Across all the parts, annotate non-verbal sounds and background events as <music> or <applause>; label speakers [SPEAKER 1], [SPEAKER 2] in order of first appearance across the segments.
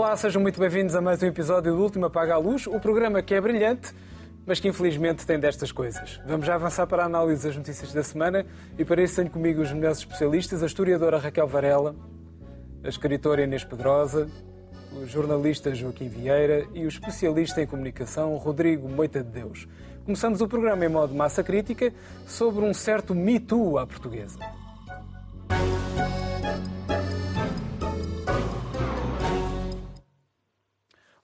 [SPEAKER 1] Olá, sejam muito bem-vindos a mais um episódio do Último Apaga a Luz, o programa que é brilhante, mas que infelizmente tem destas coisas. Vamos já avançar para a análise das notícias da semana e para isso tenho comigo os melhores especialistas, a historiadora Raquel Varela, a escritora Inês Pedrosa, o jornalista Joaquim Vieira e o especialista em comunicação Rodrigo Moita de Deus. Começamos o programa em modo massa crítica sobre um certo Me Too à portuguesa.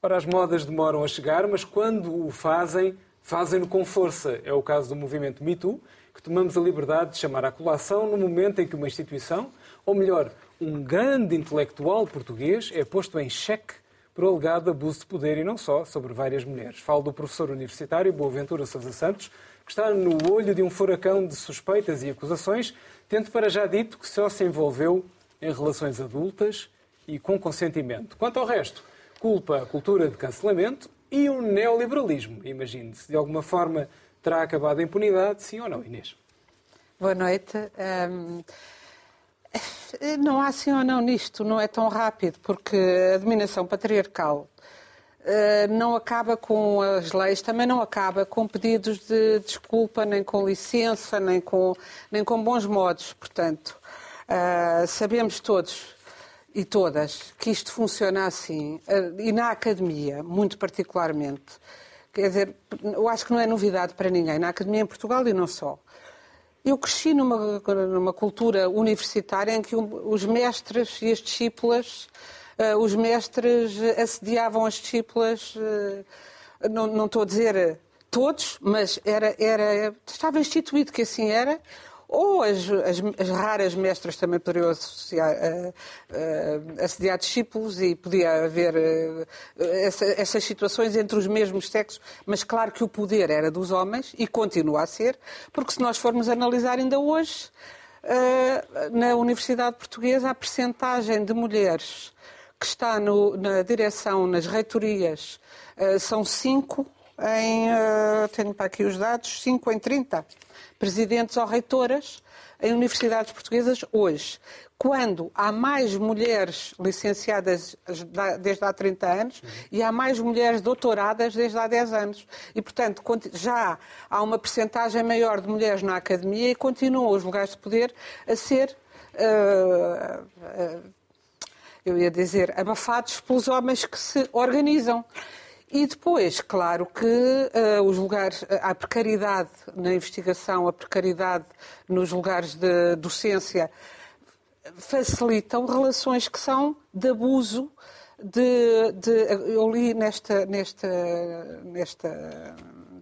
[SPEAKER 1] Ora, as modas demoram a chegar, mas quando o fazem, fazem-no com força. É o caso do movimento Me Too, que tomamos a liberdade de chamar à colação no momento em que uma instituição, ou melhor, um grande intelectual português, é posto em xeque por alegado abuso de poder e não só, sobre várias mulheres. Falo do professor universitário Boaventura Sousa Santos, que está no olho de um furacão de suspeitas e acusações, tendo para já dito que só se envolveu em relações adultas e com consentimento. Quanto ao resto, culpa a cultura de cancelamento e o neoliberalismo. Imagine-se, de alguma forma terá acabado a impunidade, sim ou não, Inês?
[SPEAKER 2] Boa noite. Um, não há sim ou não nisto, não é tão rápido, porque a dominação patriarcal uh, não acaba com as leis, também não acaba com pedidos de desculpa, nem com licença, nem com, nem com bons modos. Portanto, uh, sabemos todos e todas que isto funciona assim, e na academia, muito particularmente. Quer dizer, eu acho que não é novidade para ninguém, na academia em Portugal e não só. Eu cresci numa, numa cultura universitária em que os mestres e as discípulas, uh, os mestres assediavam as discípulas, uh, não, não estou a dizer todos, mas era, era, estava instituído que assim era, ou as, as, as, raras mestras também poderiam associar, uh, uh, assediar discípulos e podia haver uh, essa, essas situações entre os mesmos sexos, mas claro que o poder era dos homens e continua a ser, porque se nós formos analisar ainda hoje, na Universidade Portuguesa, a percentagem de mulheres que está no, na direção, nas reitorias, são 5 em, tenho para aqui os dados, 5 em 30 presidentes ou reitoras em universidades portuguesas hoje. Quando há mais mulheres licenciadas desde há 30 anos e há mais mulheres doutoradas desde há 10 anos. E, portanto, já há uma percentagem maior de mulheres na academia e continuam os lugares de poder a ser. Uh, uh, eu ia dizer, abafados pelos homens que se organizam. E depois, claro que uh, os lugares, a precariedade na investigação, a precariedade nos lugares de docência facilitam relações que são de abuso. De, de eu li nesta, nesta, nesta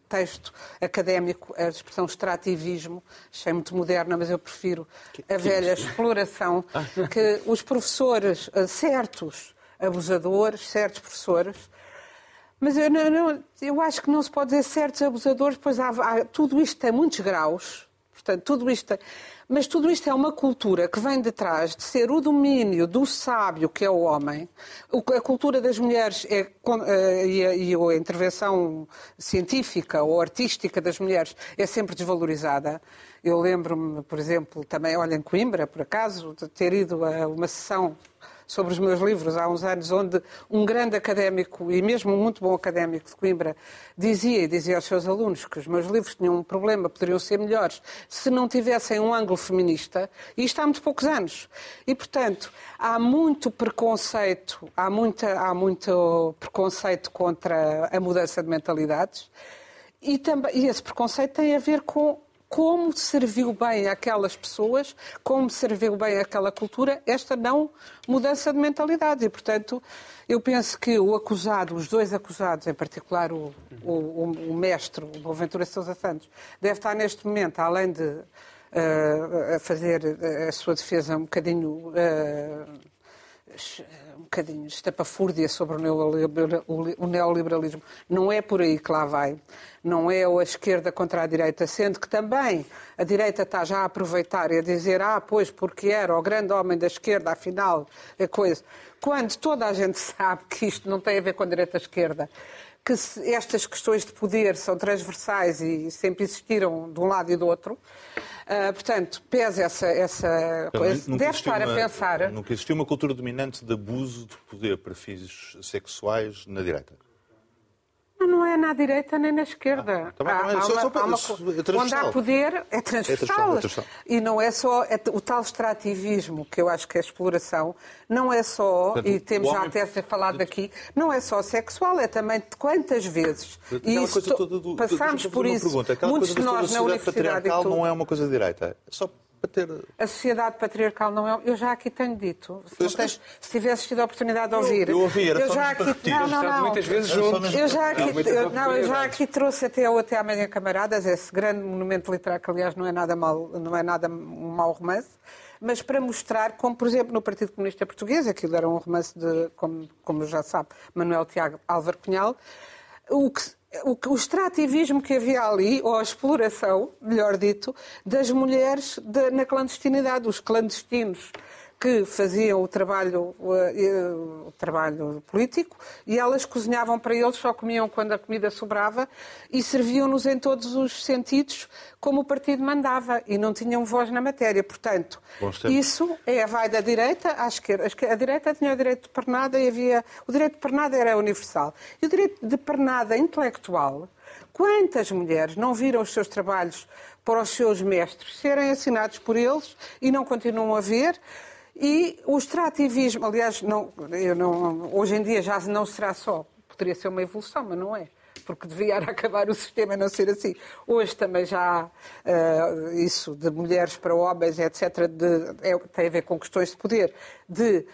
[SPEAKER 2] texto académico a expressão extrativismo, achei muito moderna, mas eu prefiro a velha exploração, <laughs> ah. que os professores, eh, certos abusadores, certos professores, mas eu, não, não, eu acho que não se pode dizer certos abusadores, pois há, há, tudo isto tem muitos graus, portanto, tudo isto. Mas tudo isto é uma cultura que vem detrás de ser o domínio do sábio, que é o homem. A cultura das mulheres é, eh, e a intervenção científica ou artística das mulheres é sempre desvalorizada. Eu lembro-me, por exemplo, também, olha, em Coimbra, por acaso, de ter ido a uma sessão sobre os meus livros há uns anos, onde um grande académico, e mesmo um muito bom académico de Coimbra, dizia e dizia aos seus alunos que os meus livros tinham um problema, poderiam ser melhores se não tivessem um ângulo feminista, e isto há muito poucos anos. E, portanto, há muito preconceito, há, muita, há muito preconceito contra a mudança de mentalidades, e, também, e esse preconceito tem a ver com como serviu bem aquelas pessoas, como serviu bem aquela cultura, esta não mudança de mentalidade. E, portanto, eu penso que o acusado, os dois acusados, em particular o, o, o mestre, o Boaventura Sousa Santos, deve estar neste momento, além de uh, fazer a sua defesa um bocadinho. Uh, um bocadinho estapafúrdia sobre o neoliberalismo. Não é por aí que lá vai. Não é a esquerda contra a direita, sendo que também a direita está já a aproveitar e a dizer, ah, pois, porque era o grande homem da esquerda, afinal, a coisa. Quando toda a gente <laughs> sabe que isto não tem a ver com a direita-esquerda, que estas questões de poder são transversais e sempre existiram de um lado e do outro. Uh, portanto, pesa essa, essa coisa. Deve estar
[SPEAKER 3] uma,
[SPEAKER 2] a pensar.
[SPEAKER 3] Nunca existiu uma cultura dominante de abuso de poder para fins sexuais na direita.
[SPEAKER 2] Não é na direita nem na esquerda. Ah, tá há, só, uma, só, é onde há poder é transversal. É transversal, é E não é só é, o tal extrativismo, que eu acho que é exploração, não é só, Portanto, e temos já até falado aqui, não é só sexual, é também de quantas vezes.
[SPEAKER 3] E isso, do, passamos
[SPEAKER 2] por isso.
[SPEAKER 3] Muitos de nós na universidade. não é uma coisa de direita. É só para ter.
[SPEAKER 2] A sociedade patriarcal não é. Eu já aqui tenho dito. Se, tens, se tivesse tido a oportunidade de ouvir.
[SPEAKER 3] Eu, eu ouvi, era
[SPEAKER 2] eu já
[SPEAKER 3] aqui,
[SPEAKER 2] Não, não, não.
[SPEAKER 1] Muitas vezes juntos.
[SPEAKER 2] Eu já aqui, eu, não, eu já aqui trouxe até o Até Amanhã Camaradas, esse grande monumento literário, que aliás não é nada, mal, não é nada um mau romance mas para mostrar como, por exemplo, no Partido Comunista Português, aquilo era um romance de, como, como já sabe, Manuel Tiago Álvaro Cunhal, o que, o, o extrativismo que havia ali, ou a exploração, melhor dito, das mulheres de, na clandestinidade, os clandestinos que faziam o trabalho, o, o, trabalho político e elas cozinhavam para eles, só comiam quando a comida sobrava e serviam-nos em todos os sentidos como o partido mandava e não tinham voz na matéria. Portanto, isso é a vai da direita à esquerda. A direita tinha o direito de pernada e havia. O direito de pernada era universal. E o direito de pernada intelectual. Quantas mulheres não viram os seus trabalhos para os seus mestres serem assinados por eles e não continuam a ver? E o extrativismo, aliás, não, não, hoje em dia já não será só, poderia ser uma evolução, mas não é porque devia <laughs> acabar o sistema não ser assim. Hoje também já há uh, isso de mulheres para homens, etc., de, é, tem a ver com questões de poder, de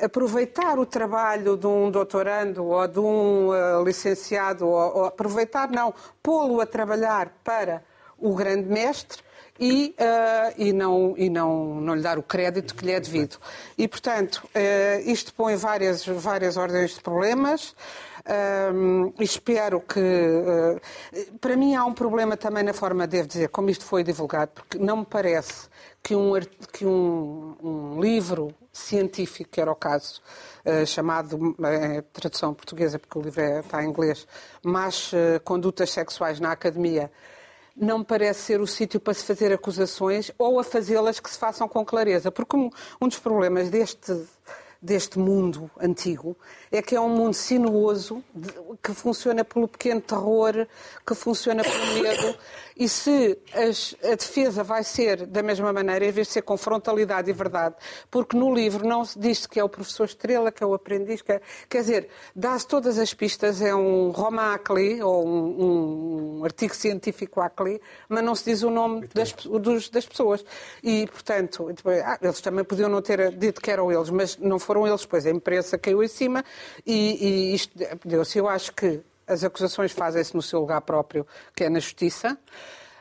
[SPEAKER 2] aproveitar o trabalho de um doutorando ou de um uh, licenciado, ou, ou aproveitar, não, pô-lo a trabalhar para o grande mestre e, uh, e, não, e não, não lhe dar o crédito que lhe é devido. E, portanto, uh, isto põe várias, várias ordens de problemas. Um, e espero que. Uh, para mim há um problema também na forma, devo dizer, como isto foi divulgado, porque não me parece que um, que um, um livro científico, que era o caso, uh, chamado, uh, tradução portuguesa, porque o livro é, está em inglês, Mas Condutas Sexuais na Academia, não me parece ser o sítio para se fazer acusações ou a fazê-las que se façam com clareza. Porque um, um dos problemas deste deste mundo antigo é que é um mundo sinuoso, que funciona pelo pequeno terror, que funciona pelo medo. <coughs> E se as, a defesa vai ser da mesma maneira, em vez de ser com frontalidade e verdade, porque no livro não se diz que é o professor Estrela, que é o aprendiz, que é, quer dizer, dá-se todas as pistas, é um roman Acli, ou um, um, artigo científico Acli, mas não se diz o nome das, dos, das pessoas. E, portanto, ah, eles também podiam não ter dito que eram eles, mas não foram eles, pois a imprensa caiu em cima e, e isto deu-se. Eu acho que as acusações fazem-se no seu lugar próprio, que é na justiça.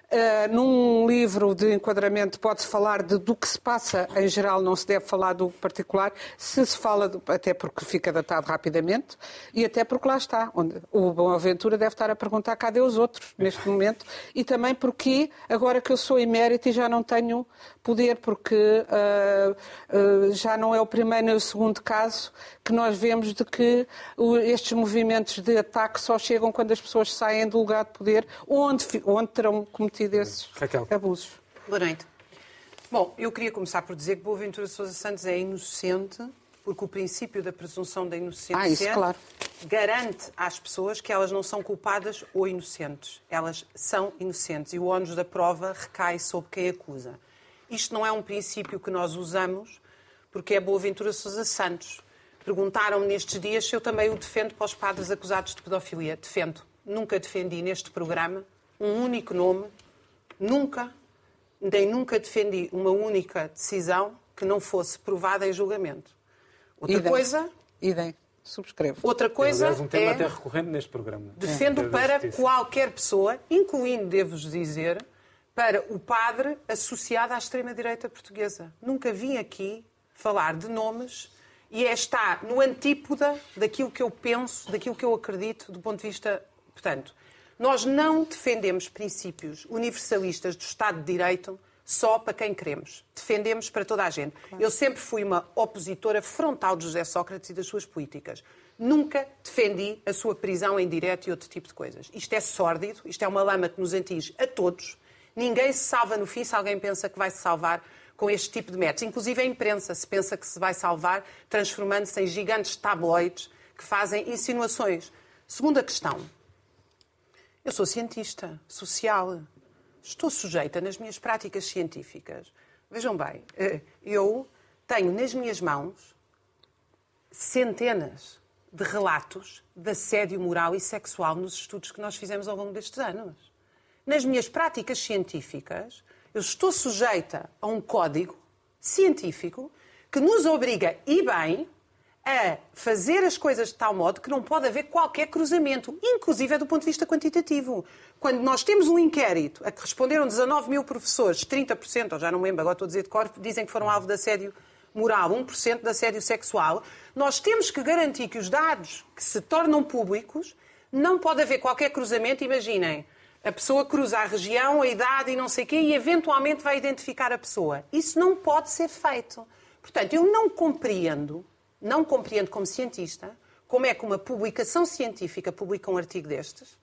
[SPEAKER 2] Uh, num livro de enquadramento pode-se falar de, do que se passa em geral, não se deve falar do particular, se se fala, até porque fica datado rapidamente, e até porque lá está, onde o Boaventura deve estar a perguntar cadê os outros neste momento, e também porque agora que eu sou emérito e já não tenho poder, porque uh, uh, já não é o primeiro nem o segundo caso que nós vemos de que estes movimentos de ataque só chegam quando as pessoas saem do lugar de poder, onde, onde terão cometido cometido esses Raquel. abusos.
[SPEAKER 4] Boa noite. Bom, eu queria começar por dizer que Boaventura Sousa Santos é inocente porque o princípio da presunção da inocência
[SPEAKER 2] ah, isso, claro.
[SPEAKER 4] garante às pessoas que elas não são culpadas ou inocentes. Elas são inocentes e o ônus da prova recai sobre quem acusa. Isto não é um princípio que nós usamos porque é Boaventura Sousa Santos. Perguntaram-me nestes dias se eu também o defendo para os padres acusados de pedofilia. Defendo. Nunca defendi neste programa um único nome Nunca, nem nunca defendi uma única decisão que não fosse provada em julgamento. Outra
[SPEAKER 2] Idem.
[SPEAKER 4] coisa.
[SPEAKER 2] Idem. Subscrevo.
[SPEAKER 4] Outra coisa.
[SPEAKER 1] É um tema é, até recorrente neste programa.
[SPEAKER 4] Defendo é. para qualquer pessoa, incluindo, devo-vos dizer, para o padre associado à extrema-direita portuguesa. Nunca vim aqui falar de nomes e é está no antípoda daquilo que eu penso, daquilo que eu acredito, do ponto de vista. Portanto, nós não defendemos princípios universalistas do Estado de Direito só para quem queremos. Defendemos para toda a gente. Eu sempre fui uma opositora frontal de José Sócrates e das suas políticas. Nunca defendi a sua prisão em direto e outro tipo de coisas. Isto é sórdido, isto é uma lama que nos atinge a todos. Ninguém se salva no fim se alguém pensa que vai se salvar com este tipo de métodos. Inclusive a imprensa se pensa que se vai salvar transformando-se em gigantes tabloides que fazem insinuações. Segunda questão. Eu sou cientista social. Estou sujeita nas minhas práticas científicas. Vejam bem, eh, eu tenho nas minhas mãos centenas de relatos de assédio moral e sexual nos estudos que nós fizemos ao longo destes anos. Nas minhas práticas científicas, eu estou sujeita a um código científico que nos obriga, e bem, a fazer as coisas de tal modo que não pode haver qualquer cruzamento, inclusive é do ponto de vista quantitativo. Quando nós temos um inquérito a que responderam 19 mil professores, 30%, ou já não me lembro, agora estou a dizer de cor, dizem que foram alvo de assédio moral, 1% de assédio sexual, nós temos que garantir que os dados que se tornam públicos não pode haver qualquer cruzamento. Imaginem, a pessoa cruza a região, a idade e não sei o quê e eventualmente vai identificar a pessoa. Isso não pode ser feito. Portanto, eu não compreendo não compreendo como cientista como é que uma publicação científica publica um artigo destes.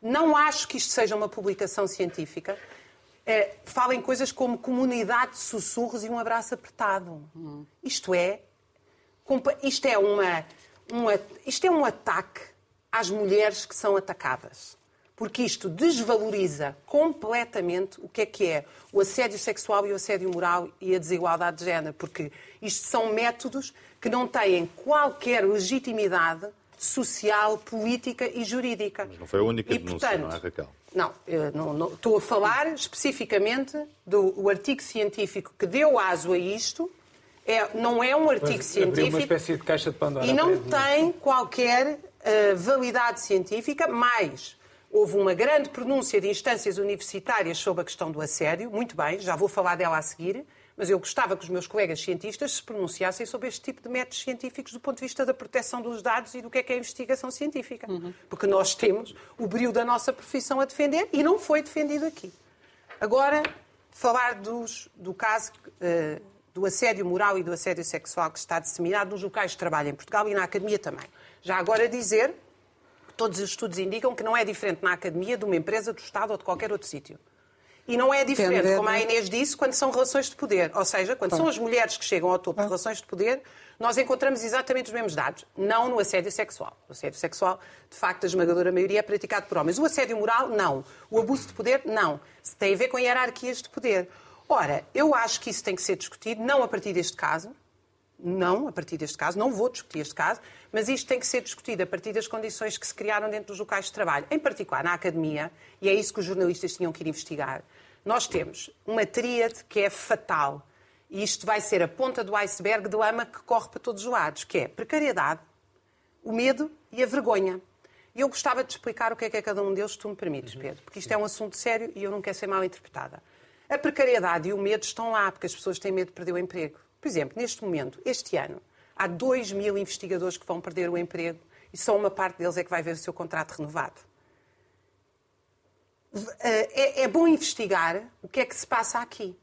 [SPEAKER 4] Não acho que isto seja uma publicação científica. É, falem coisas como comunidade de sussurros e um abraço apertado. Hum. Isto é, isto é uma, uma, isto é um ataque às mulheres que são atacadas. Porque isto desvaloriza completamente o que é que é o assédio sexual e o assédio moral e a desigualdade de género. Porque isto são métodos que não têm qualquer legitimidade social, política e jurídica.
[SPEAKER 3] Mas não foi a única e, denúncia, portanto, não é, Raquel?
[SPEAKER 4] Não, não, não, estou a falar especificamente do artigo científico que deu aso a isto. É, não é um artigo Mas científico.
[SPEAKER 1] uma espécie de caixa de Pandora.
[SPEAKER 4] E não tem qualquer uh, validade científica, mais houve uma grande pronúncia de instâncias universitárias sobre a questão do assédio. Muito bem, já vou falar dela a seguir mas eu gostava que os meus colegas cientistas se pronunciassem sobre este tipo de métodos científicos do ponto de vista da proteção dos dados e do que é que é a investigação científica. Uhum. Porque nós temos o brilho da nossa profissão a defender e não foi defendido aqui. Agora, falar dos, do caso uh, do assédio moral e do assédio sexual que está disseminado nos locais de trabalho em Portugal e na academia também. Já agora dizer que todos os estudos indicam que não é diferente na academia de uma empresa, do Estado ou de qualquer outro sítio. E não é diferente, como a Inês disse, quando são relações de poder. Ou seja, quando são as mulheres que chegam ao topo de relações de poder, nós encontramos exatamente os mesmos dados. Não no assédio sexual. O assédio sexual, de facto, a esmagadora maioria é praticado por homens. O assédio moral, não. O abuso de poder, não. Tem a ver com hierarquias de poder. Ora, eu acho que isso tem que ser discutido, não a partir deste caso, não a partir deste caso, não vou discutir este caso, mas isto tem que ser discutido a partir das condições que se criaram dentro dos locais de trabalho, em particular na academia, e é isso que os jornalistas tinham que ir investigar. Nós temos uma tríade que é fatal. E isto vai ser a ponta do iceberg de lama que corre para todos os lados, que é a precariedade, o medo e a vergonha. E eu gostava de explicar o que é que é cada um deles, se tu me permites, uhum. Pedro, porque isto é um assunto sério e eu não quero ser mal interpretada. A precariedade e o medo estão lá, porque as pessoas têm medo de perder o emprego. Por exemplo, neste momento, este ano, há 2 mil investigadores que vão perder o emprego e só uma parte deles é que vai ver o seu contrato renovado. Eh, é, é bom investigar o que é que se passa aqui.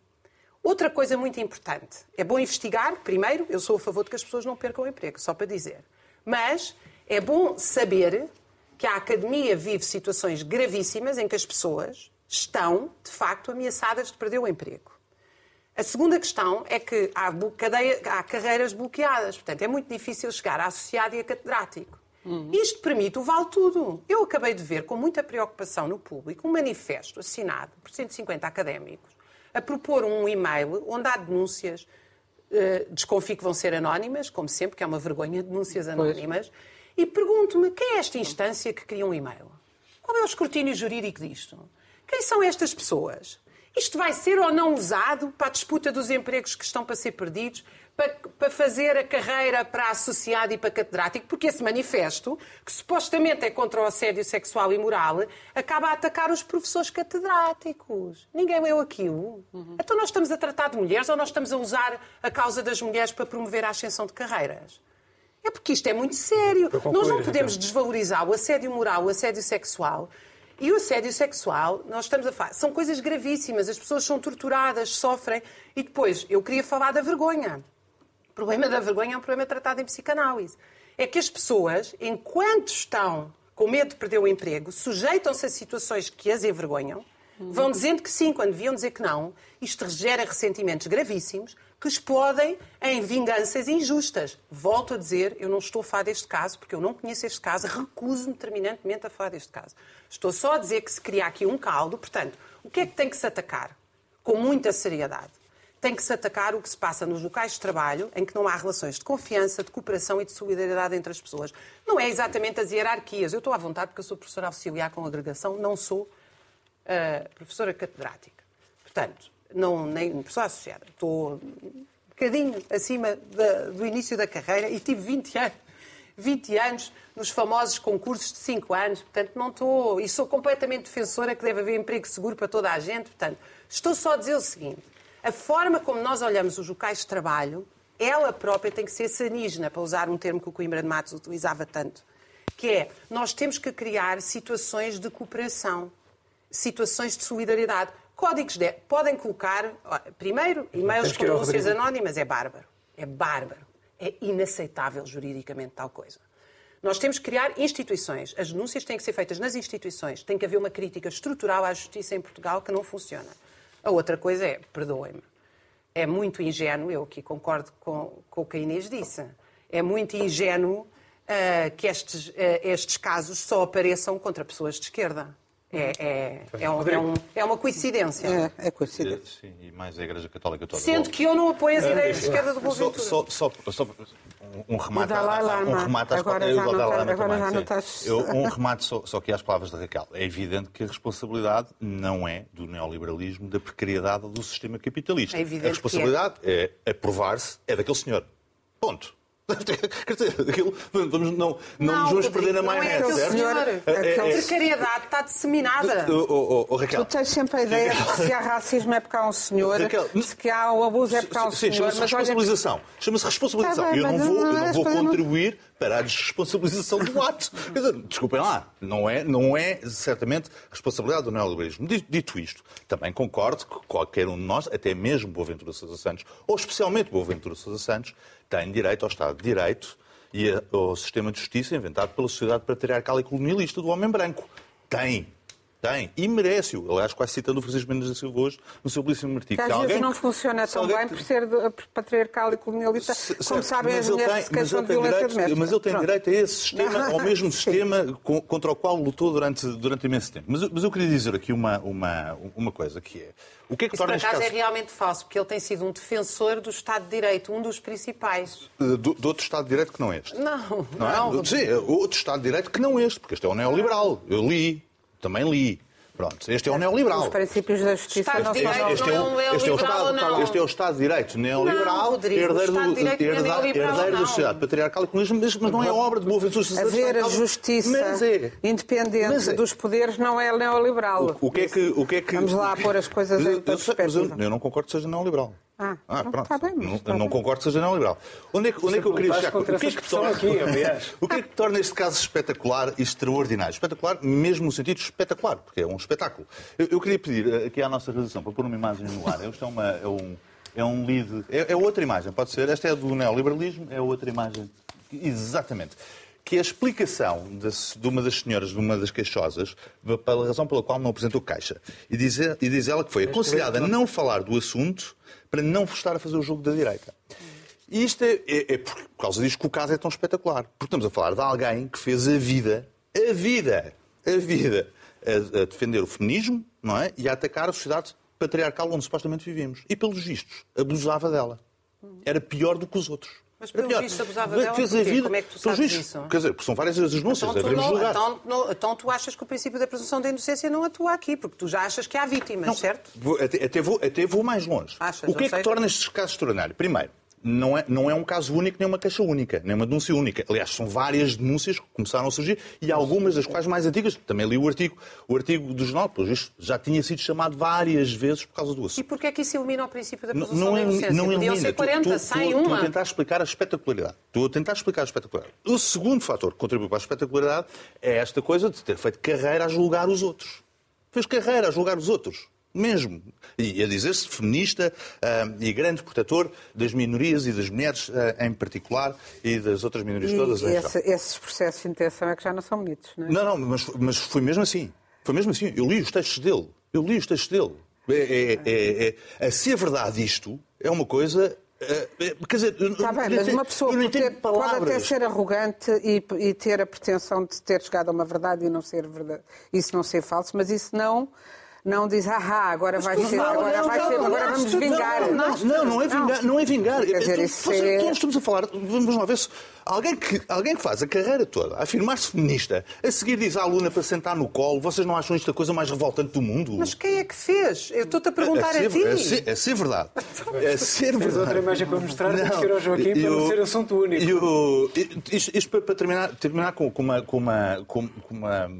[SPEAKER 4] Outra coisa muito importante, é bom investigar, primeiro, eu sou a favor de que as pessoas não percam o emprego, só para dizer. Mas é bom saber que a academia vive situações gravíssimas em que as pessoas estão, de facto, ameaçadas de perder o emprego. A segunda questão é que há, cadeia, há carreiras bloqueadas, portanto, é muito difícil chegar a associado e a catedrático. Uhum. Isto permite o vale tudo. Eu acabei de ver com muita preocupação no público um manifesto assinado por 150 académicos a propor um e-mail onde há denúncias, uh, desconfio que vão ser anónimas, como sempre, que é uma vergonha, denúncias anónimas, pois. e pergunto-me quem é esta instância que cria um e-mail? Qual é o escrutínio jurídico disto? Quem são estas pessoas? Isto vai ser ou não usado para a disputa dos empregos que estão para ser perdidos? Para, para fazer a carreira para associado e para catedrático, porque esse manifesto, que supostamente é contra o assédio sexual e moral, acaba a atacar os professores catedráticos. Ninguém leu aquilo. Uhum. Então nós estamos a tratar de mulheres ou nós estamos a usar a causa das mulheres para promover a ascensão de carreiras? É porque isto é muito sério. Nós não podemos desvalorizar o assédio moral, o assédio sexual E o assédio sexual, nós estamos a falar, são coisas gravíssimas, as pessoas são torturadas, sofrem. E depois, eu queria falar da vergonha. O problema da vergonha é um problema tratado em psicanálise. É que as pessoas, enquanto estão com medo de perder o emprego, sujeitam-se a situações que as envergonham, vão dizendo que sim, quando deviam dizer que não. Isto gera ressentimentos gravíssimos que explodem em vinganças injustas. Volto a dizer, eu não estou a falar deste caso, porque eu não conheço este caso, recuso-me terminantemente a falar deste caso. Estou só a dizer que se cria aqui um caldo, portanto, o que é que tem que se atacar? Com muita seriedade. Tem que se atacar o que se passa nos locais de trabalho, em que não há relações de confiança, de cooperação e de solidariedade entre as pessoas. Não é exatamente as hierarquias. Eu estou à vontade porque eu sou professora auxiliar com agregação, não sou uh, professora catedrática. Portanto, não, nem professora associada. Estou um bocadinho acima do início da carreira e tive 20 anos, 20 anos nos famosos concursos de 5 anos. Portanto, não estou. E sou completamente defensora que deve haver emprego seguro para toda a gente. Portanto, estou só a dizer o seguinte: a forma como nós olhamos os locais de trabalho, ela própria tem que ser sanígena, para usar um termo que o Coimbra de Matos utilizava tanto. Que é, nós temos que criar situações de cooperação, situações de solidariedade. Códigos de... Podem colocar, primeiro, e-mails com denúncias anónimas, é bárbaro. É bárbaro. É inaceitável juridicamente tal coisa. Nós temos que criar instituições. As denúncias têm que ser feitas nas instituições. Tem que haver uma crítica estrutural à justiça em Portugal que não funciona. A outra coisa é, perdoem-me, é muito ingênuo, eu aqui concordo com, com o que a Inês disse, é muito ingênuo uh, que estes, uh, estes casos só apareçam contra pessoas de esquerda. É, é, é, um, é, um, é, uma coincidência.
[SPEAKER 2] É, é coincidência.
[SPEAKER 3] Sim, e mais a Igreja Católica toda.
[SPEAKER 4] Sendo que eu não apoio as ideias de esquerda do Boaventura.
[SPEAKER 3] Só, só, só, só um remate,
[SPEAKER 2] um
[SPEAKER 3] remate às
[SPEAKER 2] agora já não,
[SPEAKER 3] Lama
[SPEAKER 2] agora
[SPEAKER 3] também,
[SPEAKER 2] já não estás...
[SPEAKER 3] eu, Um remate só, só aqui às palavras da Raquel. É evidente que a responsabilidade não é do neoliberalismo, da precariedade do sistema capitalista.
[SPEAKER 4] É evidente
[SPEAKER 3] a responsabilidade é, é aprovar-se, é daquele senhor. Ponto. <laughs> Quer dizer, aquilo, vamos, não, não,
[SPEAKER 4] não
[SPEAKER 3] nos vamos perder na maionese,
[SPEAKER 4] não é
[SPEAKER 3] certo?
[SPEAKER 4] Senhor,
[SPEAKER 3] é, é,
[SPEAKER 4] a precariedade está disseminada.
[SPEAKER 3] Oh, oh, oh, Raquel.
[SPEAKER 2] Tu tens sempre a ideia de que se há racismo é porque há um senhor,
[SPEAKER 3] Raquel,
[SPEAKER 2] se que há o abuso é porque há um
[SPEAKER 3] sim,
[SPEAKER 2] senhor.
[SPEAKER 3] Chama-se responsabilização. Chama-se responsabilização.
[SPEAKER 2] Tá bem,
[SPEAKER 3] eu não vou,
[SPEAKER 2] não
[SPEAKER 3] eu não
[SPEAKER 2] é
[SPEAKER 3] vou contribuir para a desresponsabilização do ato. Desculpem lá, não é, não é certamente responsabilidade do neoliberalismo. Dito, dito isto, também concordo que qualquer um de nós, até mesmo Boaventura Sousa Santos, ou especialmente Boaventura Sousa Santos, tem direito ao Estado de Direito e ao sistema de justiça inventado pela sociedade patriarcal e colonialista do homem branco. Tem. Tem. E merece-o. Aliás, quase citando o Francisco Mendes da Silva hoje, no seu belíssimo artigo.
[SPEAKER 2] Que às
[SPEAKER 3] Se
[SPEAKER 2] vezes
[SPEAKER 3] alguém-
[SPEAKER 2] não funciona tão
[SPEAKER 3] alguém-
[SPEAKER 2] bem por ser de- patriarcal e colonialista.
[SPEAKER 3] Se-
[SPEAKER 2] Como
[SPEAKER 3] certo,
[SPEAKER 2] sabem, as
[SPEAKER 3] mas ele
[SPEAKER 2] mulheres
[SPEAKER 3] tem-
[SPEAKER 2] se queixam de violência
[SPEAKER 3] direito-
[SPEAKER 2] doméstica.
[SPEAKER 3] Mas ele tem
[SPEAKER 2] Pronto.
[SPEAKER 3] direito a esse sistema, <laughs> ao mesmo sistema co- contra o qual lutou durante, durante imenso tempo. Mas, eu- mas eu queria dizer aqui uma, uma, uma coisa, que é... O que é que
[SPEAKER 4] Isso, por
[SPEAKER 3] torna este
[SPEAKER 4] acaso,
[SPEAKER 3] caso
[SPEAKER 4] é realmente falso, porque ele tem sido um defensor do Estado de Direito, um dos principais.
[SPEAKER 3] de, de outro Estado de Direito que não este?
[SPEAKER 4] Não,
[SPEAKER 3] Não é?
[SPEAKER 4] não.
[SPEAKER 3] Sim, outro Estado de Direito que não este, porque este é o neoliberal. Eu li, também li. Pronto, este é o neoliberal.
[SPEAKER 2] Os princípios da justiça
[SPEAKER 4] Estado
[SPEAKER 2] não são
[SPEAKER 4] Direito
[SPEAKER 3] Este é,
[SPEAKER 4] não
[SPEAKER 3] o,
[SPEAKER 4] é
[SPEAKER 3] este, é o Estado, este é o Estado de Direito neoliberal,
[SPEAKER 4] Não, Rodrigo, o
[SPEAKER 3] herdeiro,
[SPEAKER 4] Estado
[SPEAKER 3] do,
[SPEAKER 4] de Direito é
[SPEAKER 3] herda-
[SPEAKER 4] neoliberal,
[SPEAKER 3] herdeiro da sociedade patriarcal e comunismo, mas, mas não é obra de Boaventura Sousa Santos,
[SPEAKER 2] Haver a justiça
[SPEAKER 3] Mas é.
[SPEAKER 2] independente
[SPEAKER 3] Mas é.
[SPEAKER 2] dos poderes não é neoliberal.
[SPEAKER 3] O que é que, o que, é que...
[SPEAKER 2] Vamos lá pôr as coisas em
[SPEAKER 3] eu- eu eu,
[SPEAKER 2] perspectiva.
[SPEAKER 3] eu não concordo que seja neoliberal.
[SPEAKER 2] Ah, pronto,
[SPEAKER 3] pronto.
[SPEAKER 2] está bem,
[SPEAKER 3] não,
[SPEAKER 2] está
[SPEAKER 3] não concordo que seja neoliberal. Onde é que, onde é que eu queria chegar? O que é que torna,
[SPEAKER 1] aqui, <laughs>
[SPEAKER 3] o que é que torna este caso espetacular e extraordinário? Espetacular, mesmo no sentido espetacular, porque é um espetáculo. Eu, eu queria pedir eh, aqui à nossa realização para pôr uma imagem no ar. Isto é, uma, é um, é um lead. É, é outra imagem, pode ser. Esta é do neoliberalismo, é outra imagem. Exatamente. Que é a explicação de, de uma das senhoras, de uma das queixosas, pela razão pela qual não apresentou caixa. E diz, e diz ela que foi aconselhada a não falar do assunto para não estar a fazer o jogo da direita. E isto é, é- é por causa disto que o caso é tão espetacular. Porque estamos a falar de alguém que fez a vida, a vida, a vida, a, a defender o feminismo não é? e a atacar a sociedade patriarcal onde supostamente vivemos. E, pelos vistos, abusava dela. Era pior do que os outros.
[SPEAKER 4] Mas,
[SPEAKER 3] Era
[SPEAKER 4] pelos
[SPEAKER 3] pior.
[SPEAKER 4] vistos, abusava dela
[SPEAKER 3] Fez a vida,
[SPEAKER 4] Como é que tu sabes isso?
[SPEAKER 3] Quer dizer, porque são várias as denúncias,
[SPEAKER 4] Então não-
[SPEAKER 3] julgar.
[SPEAKER 4] então, não- então tu achas que o princípio da presunção da inocência não atua aqui, porque tu já achas que há vítimas,
[SPEAKER 3] Não,
[SPEAKER 4] certo?
[SPEAKER 3] até, até vou, até vou mais longe.
[SPEAKER 4] Achas,
[SPEAKER 3] o que é que torna estes casos extraordinários? Primeiro, não é, não é um caso único, nem uma queixa única, nem uma denúncia única. Aliás, são várias denúncias que começaram a surgir e algumas das quais mais antigas. Também li o artigo, o artigo do jornal, pois isto já tinha sido chamado várias vezes por causa do assunto.
[SPEAKER 4] E porquê é que isso elimina o princípio da presunção
[SPEAKER 3] Não,
[SPEAKER 4] da
[SPEAKER 3] é,
[SPEAKER 4] inocência?
[SPEAKER 3] não
[SPEAKER 4] Podiam
[SPEAKER 3] elimina.
[SPEAKER 4] ser 40,
[SPEAKER 3] tu, tu,
[SPEAKER 4] 100,
[SPEAKER 3] tu,
[SPEAKER 4] uma.
[SPEAKER 3] Estou a tentar explicar a espetacularidade. Estou a tentar explicar a espetacularidade. O segundo fator que contribui para a espetacularidade é esta coisa de ter feito carreira a julgar os outros. Fez carreira a julgar os outros. Mesmo. E a dizer-se feminista ah, e grande protetor das minorias e das mulheres ah, em particular e das outras minorias todas
[SPEAKER 2] E
[SPEAKER 3] em geral.
[SPEAKER 2] esse- esses processos de intenção é que já não são mitos, não é?
[SPEAKER 3] Não, não, mas, mas foi mesmo assim. Foi mesmo assim. Eu li os textos dele. Eu li os textos dele. É, é, é, é, a ser verdade isto é uma coisa. é, é, quer dizer,
[SPEAKER 2] Está bem, mas uma pessoa ter- pode até ser arrogante e, e ter a pretensão de ter chegado a uma verdade e não ser verdade, isso não ser falso, mas isso não, não diz, ah, agora vai ser,
[SPEAKER 3] Não,
[SPEAKER 2] agora
[SPEAKER 3] não,
[SPEAKER 2] vai
[SPEAKER 3] não,
[SPEAKER 2] ser,
[SPEAKER 3] não,
[SPEAKER 2] agora
[SPEAKER 3] não,
[SPEAKER 2] vamos
[SPEAKER 3] não,
[SPEAKER 2] vingar.
[SPEAKER 3] Não, não, não é vingar. Não é vingar.
[SPEAKER 2] Quer dizer,
[SPEAKER 3] Então, Nós estamos a falar, vamos lá ver se alguém que, alguém que faz a carreira toda a afirmar-se feminista, a seguir diz à aluna para sentar no colo, vocês não acham isto a coisa mais revoltante do mundo?
[SPEAKER 4] Mas quem é que fez? Eu estou-te a perguntar a,
[SPEAKER 3] ser,
[SPEAKER 4] ti.
[SPEAKER 3] é ser, é ser verdade. É <laughs> ser
[SPEAKER 1] Tens
[SPEAKER 3] verdade.
[SPEAKER 1] outra imagem para mostrar, temos que ao Joaquim para não ser assunto único.
[SPEAKER 3] e isto, isto para, para terminar, terminar com, com uma, com uma, com, com uma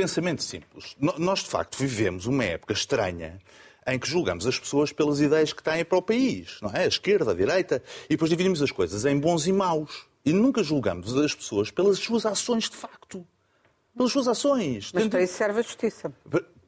[SPEAKER 3] pensamento simples. Nós, de facto, vivemos uma época estranha em que julgamos as pessoas pelas ideias que têm para o país, não é? A esquerda, a direita, e depois dividimos as coisas em bons e maus. E nunca julgamos as pessoas pelas suas ações de facto. Pelas suas ações.
[SPEAKER 2] Mas para isso serve a justiça.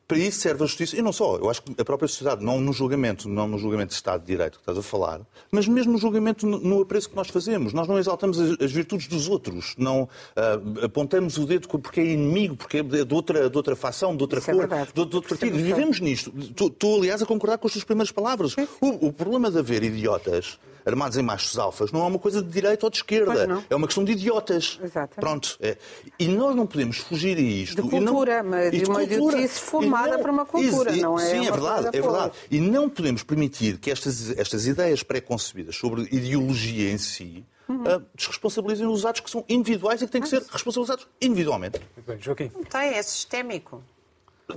[SPEAKER 3] Para- isso serve a justiça. E não só. Eu acho que a própria sociedade, não no julgamento, não no julgamento de Estado de Direito que estás a falar, mas mesmo no julgamento no, apreço que nós fazemos. Nós não exaltamos as, virtudes dos outros. Não ah, apontamos o dedo porque é inimigo, porque é de outra, de outra facção, de outra
[SPEAKER 2] Isso é
[SPEAKER 3] cor,
[SPEAKER 2] verdade.
[SPEAKER 3] de, outro- de outro
[SPEAKER 2] é
[SPEAKER 3] partido.
[SPEAKER 2] verdade.
[SPEAKER 3] Vivemos nisto. Estou- Estou, aliás, a concordar com as tuas primeiras palavras. O, o problema de haver idiotas armados em machos alfas não é uma coisa de direita ou de esquerda.
[SPEAKER 2] não.
[SPEAKER 3] É uma questão de idiotas.
[SPEAKER 2] Exatamente.
[SPEAKER 3] Pronto. É. E nós não podemos fugir a isto.
[SPEAKER 2] De
[SPEAKER 3] E não-
[SPEAKER 2] cultura, mas
[SPEAKER 3] e
[SPEAKER 2] de uma
[SPEAKER 3] cultura.
[SPEAKER 2] idiotice
[SPEAKER 3] E
[SPEAKER 2] formada por uma cultura,
[SPEAKER 3] Ex-
[SPEAKER 2] não é
[SPEAKER 3] Sim, é verdade, é verdade. E não podemos permitir que estas, estas ideias pré-concebidas sobre ideologia em si
[SPEAKER 2] Uhum.
[SPEAKER 3] ah, desresponsabilizem os atos que são individuais e que têm que ser responsabilizados individualmente.
[SPEAKER 1] Muito bem, Joaquim.
[SPEAKER 4] Não tem, é sistémico.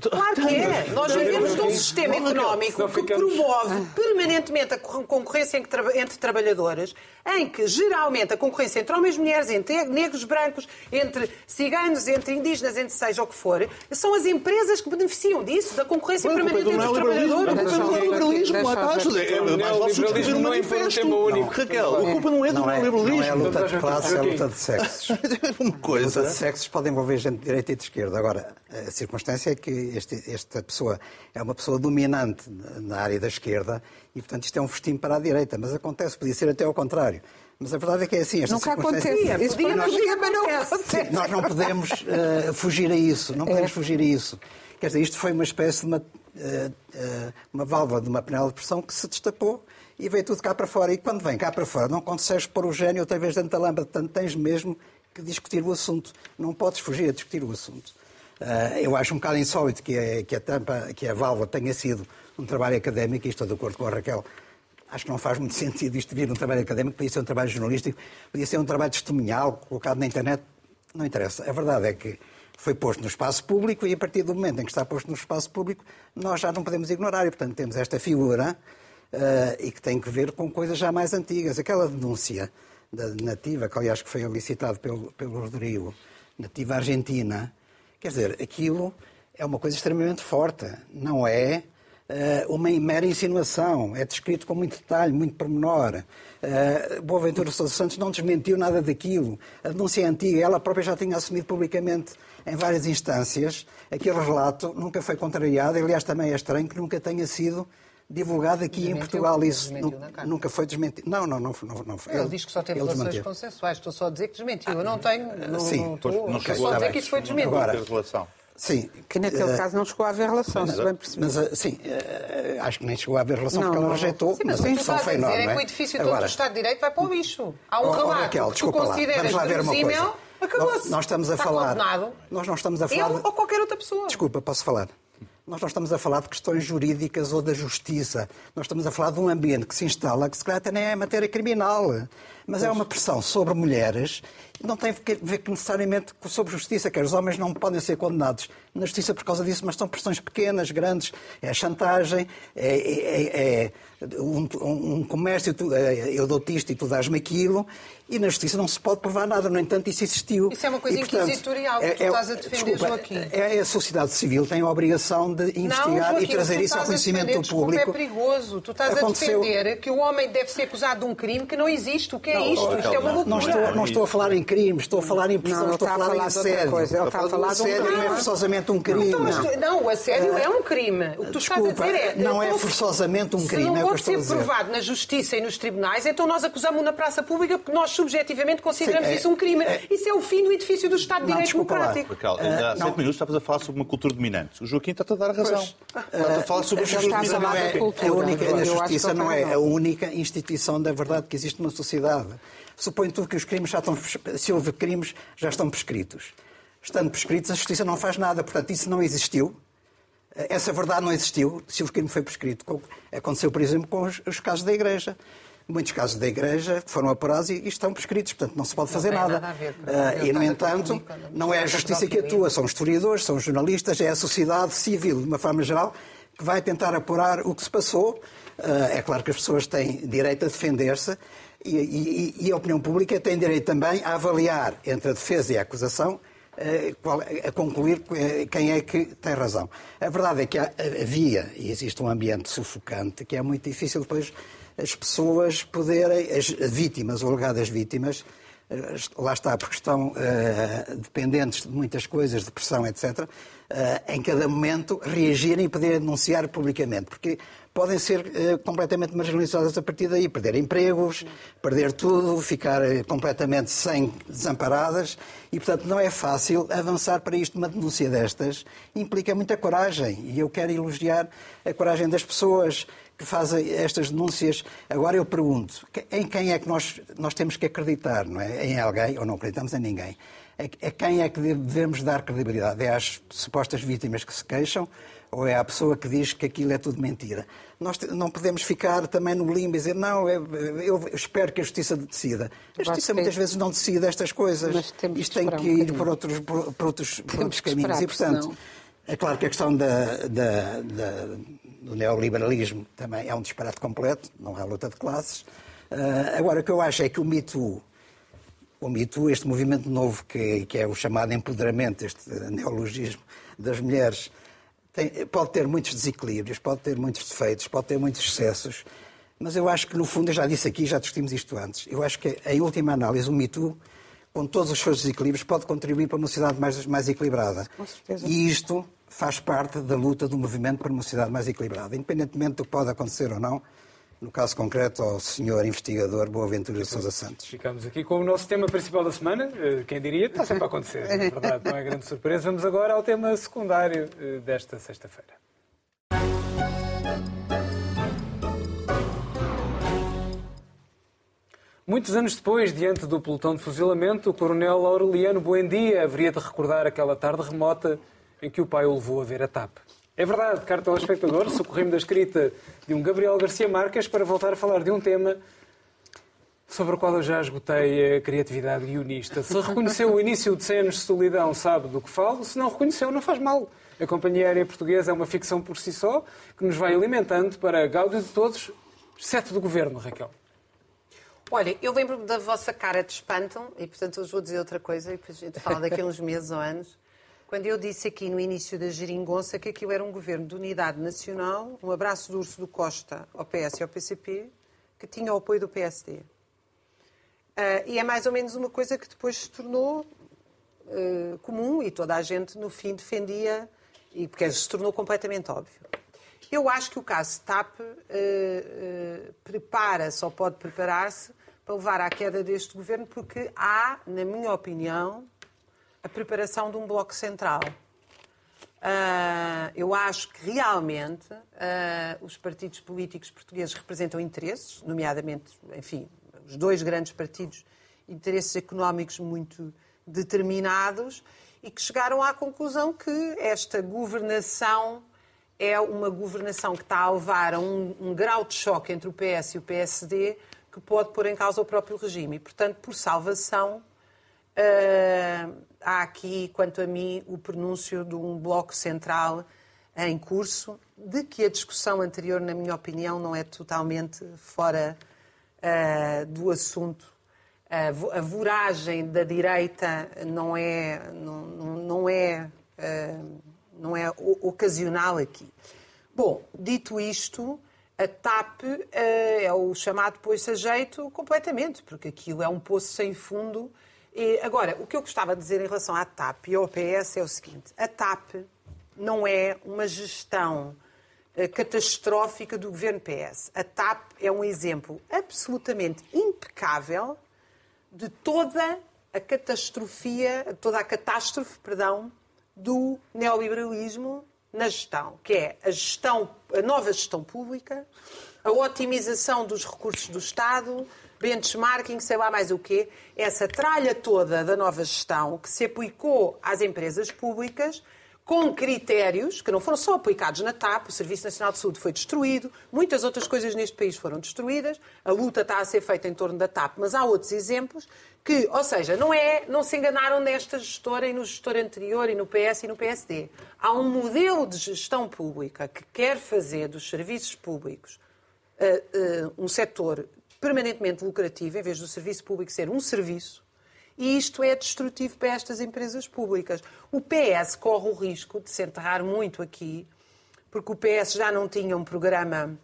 [SPEAKER 4] Claro que é. Nós vivemos num sistema económico que promove permanentemente a cor- concorrência entre tra- entre trabalhadores, em que geralmente a concorrência entre homens e mulheres, entre negros, brancos, entre ciganos, entre indígenas, entre seja o que for, são as empresas que beneficiam disso, da concorrência
[SPEAKER 3] é
[SPEAKER 4] permanente entre os
[SPEAKER 3] neoliberalismo. A
[SPEAKER 4] trabalhadores.
[SPEAKER 3] culpa é do neoliberalismo. lá está.
[SPEAKER 2] ver
[SPEAKER 3] É mais fácil
[SPEAKER 1] O
[SPEAKER 3] escrever um
[SPEAKER 1] neoliberalismo não é
[SPEAKER 3] manifesto.
[SPEAKER 1] um tema único.
[SPEAKER 3] Raquel, a culpa não é do
[SPEAKER 5] Não é, não é a
[SPEAKER 3] neoliberalismo.
[SPEAKER 5] luta de classes, é a luta de sexos.
[SPEAKER 3] Uma
[SPEAKER 5] A luta de
[SPEAKER 3] coisa.
[SPEAKER 5] sexos pode envolver gente de direita e de esquerda. Agora, a circunstância é que este- esta pessoa é uma pessoa dominante na área da esquerda e, portanto, isto é um festim para a direita. Mas acontece, podia ser até ao contrário. Mas a verdade é que é assim.
[SPEAKER 2] Nunca acontecia. Isso
[SPEAKER 4] Podia,
[SPEAKER 2] nós-
[SPEAKER 4] podia, mas não
[SPEAKER 2] acontece.
[SPEAKER 5] Nós não podemos eh, fugir a isso, não podemos fugir a isso. Quer dizer, isto foi uma espécie de uma, eh, eh, uma válvula de uma panela de pressão que se destapou e veio tudo cá para fora. E quando vem cá para fora, não consegues pôr o gênio outra vez dentro da lâmpada, portanto tens mesmo que discutir o assunto. Não podes fugir a discutir o assunto. Eh, eu acho um bocado insólito que a, que a tampa, que a válvula tenha sido um trabalho académico, e estou de acordo com a Raquel, Acho que não faz muito <laughs> sentido isto vir um trabalho académico, podia ser um trabalho jornalístico, podia ser um trabalho testemunhal, colocado na internet. Não interessa. A verdade é que foi posto no espaço público e a partir do momento em que está posto no espaço público, nós já não podemos ignorar. E, portanto, temos esta figura eh, e que tem que ver com coisas já mais antigas. Aquela denúncia da nativa, que aliás que foi licitado pelo, pelo Rodrigo, nativa argentina, quer dizer, aquilo é uma coisa extremamente forte. Não é eh, uma mera insinuação, é descrito com muito detalhe, muito pormenor. Uh, Boaventura Sousa Santos não desmentiu nada daquilo. A denúncia é antiga, ela própria já tinha assumido publicamente em várias instâncias. Aquele relato nunca foi contrariado, aliás, também é estranho que nunca tenha sido divulgado aqui em Portugal. Isso
[SPEAKER 6] carta.
[SPEAKER 5] nunca foi desmentido. Não, não, não, não, não foi.
[SPEAKER 6] Ele diz que só teve
[SPEAKER 5] ele
[SPEAKER 6] relações consensuais. Estou só a dizer que desmentiu. Eu não tenho. Não,
[SPEAKER 5] sim.
[SPEAKER 6] não estou.
[SPEAKER 3] Não chegou
[SPEAKER 6] a dizer que isso foi desmentido.
[SPEAKER 5] Agora-
[SPEAKER 3] relação.
[SPEAKER 5] Sim.
[SPEAKER 2] Que naquele
[SPEAKER 5] eh,
[SPEAKER 2] caso não chegou a haver relação, se bem percebi.
[SPEAKER 5] Mas, eh, sim, eh, acho que nem chegou a haver relação
[SPEAKER 2] Não,
[SPEAKER 5] porque ela rejeitou,
[SPEAKER 6] Sim,
[SPEAKER 5] mas
[SPEAKER 6] mas
[SPEAKER 5] a discussão
[SPEAKER 6] estás a
[SPEAKER 5] foi
[SPEAKER 6] dizer
[SPEAKER 5] enorme.
[SPEAKER 6] é que o edifício todo do Estado de Direito vai para o lixo. Há um
[SPEAKER 5] Oh, oh,
[SPEAKER 6] relato
[SPEAKER 5] Raquel,
[SPEAKER 6] que tu
[SPEAKER 5] desculpa lá.
[SPEAKER 6] consideras
[SPEAKER 5] Vamos lá ver uma coisa.
[SPEAKER 6] verosímil, acabou-se.
[SPEAKER 5] Nós estamos a
[SPEAKER 6] Está
[SPEAKER 5] falar.
[SPEAKER 6] condenado.
[SPEAKER 5] Nós não estamos a falar.
[SPEAKER 4] Ele
[SPEAKER 5] de-
[SPEAKER 4] ou qualquer outra pessoa.
[SPEAKER 5] Desculpa, posso falar? Nós não estamos a falar de questões jurídicas ou da justiça. Nós estamos a falar de um ambiente que se instala que se calhar até nem é matéria criminal. Mas é uma pressão sobre mulheres não tem a ver necessariamente sobre justiça, que os homens não podem ser condenados na justiça por causa disso, mas são pressões pequenas, grandes, é chantagem, é, é, é um, um, comércio, é, eu dou-te isto e tu dás-me aquilo, e na justiça não se pode provar nada, no entanto isso existiu.
[SPEAKER 6] Isso é uma coisa
[SPEAKER 5] e, portanto,
[SPEAKER 6] inquisitorial que tu estás a defender,
[SPEAKER 5] desculpa,
[SPEAKER 6] Joaquim.
[SPEAKER 5] É, a sociedade civil tem a obrigação de investigar
[SPEAKER 6] não, Joaquim,
[SPEAKER 5] e trazer isso ao conhecimento
[SPEAKER 6] defender,
[SPEAKER 5] do público.
[SPEAKER 6] é perigoso. Tu estás
[SPEAKER 5] Aconteceu...
[SPEAKER 6] a defender que o homem deve ser acusado de um crime que não existe. O que é
[SPEAKER 5] não,
[SPEAKER 6] isto? Isto é uma loucura.
[SPEAKER 5] Não estou, não estou a falar em crimes, estou a falar em pressão, estou a falar, em assédio.
[SPEAKER 2] Coisa. Ele está a falar de um
[SPEAKER 5] crime. não é forçosamente um crime.
[SPEAKER 6] Não, não. não o assédio é um crime. O que tu
[SPEAKER 5] Desculpa,
[SPEAKER 6] estás a dizer é...
[SPEAKER 5] Não é forçosamente um crime,
[SPEAKER 6] Se não
[SPEAKER 5] é
[SPEAKER 6] pode ser provado na justiça e nos tribunais, então nós acusamos na praça pública porque nós subjetivamente consideramos
[SPEAKER 5] Sim, é-
[SPEAKER 6] isso um crime.
[SPEAKER 5] é-
[SPEAKER 6] Isso é o fim do edifício do Estado de Direito. Democrático.
[SPEAKER 3] Raquel, há
[SPEAKER 5] Ah, não.
[SPEAKER 3] sete minutos estavas a falar sobre uma cultura dominante. O Joaquim está-te a dar a razão. Está a falar sobre a
[SPEAKER 5] A
[SPEAKER 3] cultura
[SPEAKER 5] justiça não
[SPEAKER 3] dominante.
[SPEAKER 5] é,
[SPEAKER 2] cultura,
[SPEAKER 5] a única,
[SPEAKER 2] eu
[SPEAKER 5] a justiça não é a única instituição da verdade que existe numa sociedade. Suponho tu que os crimes já estão, se houve crimes, já estão prescritos. Estando prescritos, a justiça não faz nada. Portanto, isso não existiu. Essa verdade não existiu se o crime foi prescrito. Como Aconteceu, por exemplo, com os, os casos da Igreja. Muitos casos da Igreja foram apurados e, e estão prescritos, portanto não se pode fazer nada.
[SPEAKER 6] nada ver,
[SPEAKER 5] Ah,
[SPEAKER 6] eu
[SPEAKER 5] e, no entanto,
[SPEAKER 6] comunicar,
[SPEAKER 5] não é a justiça que atua, são os historiadores, são os jornalistas, é a sociedade civil, de uma forma geral, que vai tentar apurar o que se passou. Ah, É claro que as pessoas têm direito a defender-se e, e- e a opinião pública tem direito também a avaliar entre a defesa e a acusação eh, qual- a concluir eh, quem é que tem razão. A verdade é que há- havia e existe um ambiente sufocante que é muito difícil depois as pessoas poderem, as vítimas ou alegadas vítimas, eh, lá está, porque estão eh, dependentes de muitas coisas, de pressão, etc., eh, em cada momento reagirem e poderem denunciar publicamente, porque podem ser eh, completamente marginalizadas a partir daí, perder empregos, perder tudo, ficar completamente sem desamparadas e, portanto, não é fácil avançar para isto. Uma denúncia destas implica muita coragem e eu quero elogiar a coragem das pessoas que fazem estas denúncias. Agora eu pergunto, em quem é que nós, nós temos que acreditar, não é? Em alguém ou não acreditamos em ninguém? A a quem é que devemos dar credibilidade? É às supostas vítimas que se queixam ou é à pessoa que diz que aquilo é tudo mentira? Nós não podemos ficar também no limbo e dizer, não, eu, eu espero que a justiça decida. A justiça muitas vezes não decide estas coisas.
[SPEAKER 2] Mas temos
[SPEAKER 5] Isto tem que
[SPEAKER 2] um
[SPEAKER 5] ir por outros, por, por outros, por outros caminhos.
[SPEAKER 2] esperar,
[SPEAKER 5] E, portanto,
[SPEAKER 2] senão-
[SPEAKER 5] é claro que a questão da, da- da- do neoliberalismo também é um disparate completo, não há luta de classes. Ah, agora, o que eu acho é que o Me Too, o Me Too, este movimento novo que, que é o chamado empoderamento, este neologismo das mulheres, tem- pode ter muitos desequilíbrios, pode ter muitos defeitos, pode ter muitos excessos, mas eu acho que, no fundo, eu já disse aqui, já discutimos isto antes, eu acho que, em última análise, o Me Too, com todos os seus desequilíbrios, pode contribuir para uma sociedade mais, mais equilibrada.
[SPEAKER 2] Com certeza.
[SPEAKER 5] E isto faz parte da luta do movimento para uma sociedade mais equilibrada, independentemente do que pode acontecer ou não, no caso concreto ao senhor investigador Boaventura Sousa Santos.
[SPEAKER 1] Ficamos aqui com o nosso tema principal da semana. Eh, Quem diria? Está sempre a acontecer. Na verdade, não é grande surpresa. Vamos agora ao tema secundário eh, desta sexta-feira. Muitos anos depois, diante do pelotão de fuzilamento, o coronel Aureliano Buendia haveria de recordar aquela tarde remota em que o pai o levou a ver a TAP. É verdade, caro telespectador, socorri-me da escrita de um Gabriel Garcia Marques para voltar a falar de um tema sobre o qual eu já esgotei a criatividade guionista. Se reconheceu o início de 100 anos de solidão, sabe do que falo. Se não reconheceu, não faz mal. A Companhia Aérea Portuguesa é uma ficção por si só, que nos vai alimentando para a gáudio de todos, exceto do Governo, Raquel.
[SPEAKER 4] Olha, eu lembro-me da vossa cara de espanto, e portanto hoje vou dizer outra coisa, e depois a gente fala daqui a uns meses ou anos, quando eu disse aqui no início da geringonça que aquilo era um governo de unidade nacional, um abraço do urso do Costa ao PS e ao PCP, que tinha o apoio do PSD. Ah, e é mais ou menos uma coisa que depois se tornou eh, comum e toda a gente, no fim, defendia, e porque se tornou completamente óbvio. Eu acho que o caso TAP eh, prepara-se ou pode preparar-se para levar à queda deste governo, porque há, na minha opinião, a preparação de um bloco central. Ah, eu acho que realmente ah, os partidos políticos portugueses representam interesses, nomeadamente, enfim, os dois grandes partidos, interesses económicos muito determinados e que chegaram à conclusão que esta governação é uma governação que está a levar a um, um grau de choque entre o PS e o PSD que pode pôr em causa o próprio regime. E, portanto, por salvação, uh, há aqui, quanto a mim, o pronúncio de um bloco central em curso, de que a discussão anterior, na minha opinião, não é totalmente fora uh, do assunto. Uh, a voragem da direita não é, não, não é, uh, não é ocasional aqui. Bom, dito isto, a TAP é o chamado poço a jeito completamente, porque aquilo é um poço sem fundo. E, agora, o que eu gostava de dizer em relação à TAP e ao PS é o seguinte: a TAP não é uma gestão eh, catastrófica do governo PS. A TAP é um exemplo absolutamente impecável de toda a catastrofia, toda a catástrofe, perdão, do neoliberalismo na gestão, que é a gestão, a nova gestão pública, a otimização dos recursos do Estado, benchmarking, sei lá mais o quê, essa tralha toda da nova gestão que se aplicou às empresas públicas com critérios que não foram só aplicados na TAP, o Serviço Nacional de Saúde foi destruído, muitas outras coisas neste país foram destruídas, a luta está a ser feita em torno da TAP, mas há outros exemplos que, ou seja, não é, não se enganaram nesta gestora e no gestor anterior e no PS e no PSD. Há um modelo de gestão pública que quer fazer dos serviços públicos uh, uh, um setor permanentemente lucrativo, em vez do serviço público ser um serviço, e isto é destrutivo para estas empresas públicas. O PS corre o risco de se enterrar muito aqui, porque o PS já não tinha um programa.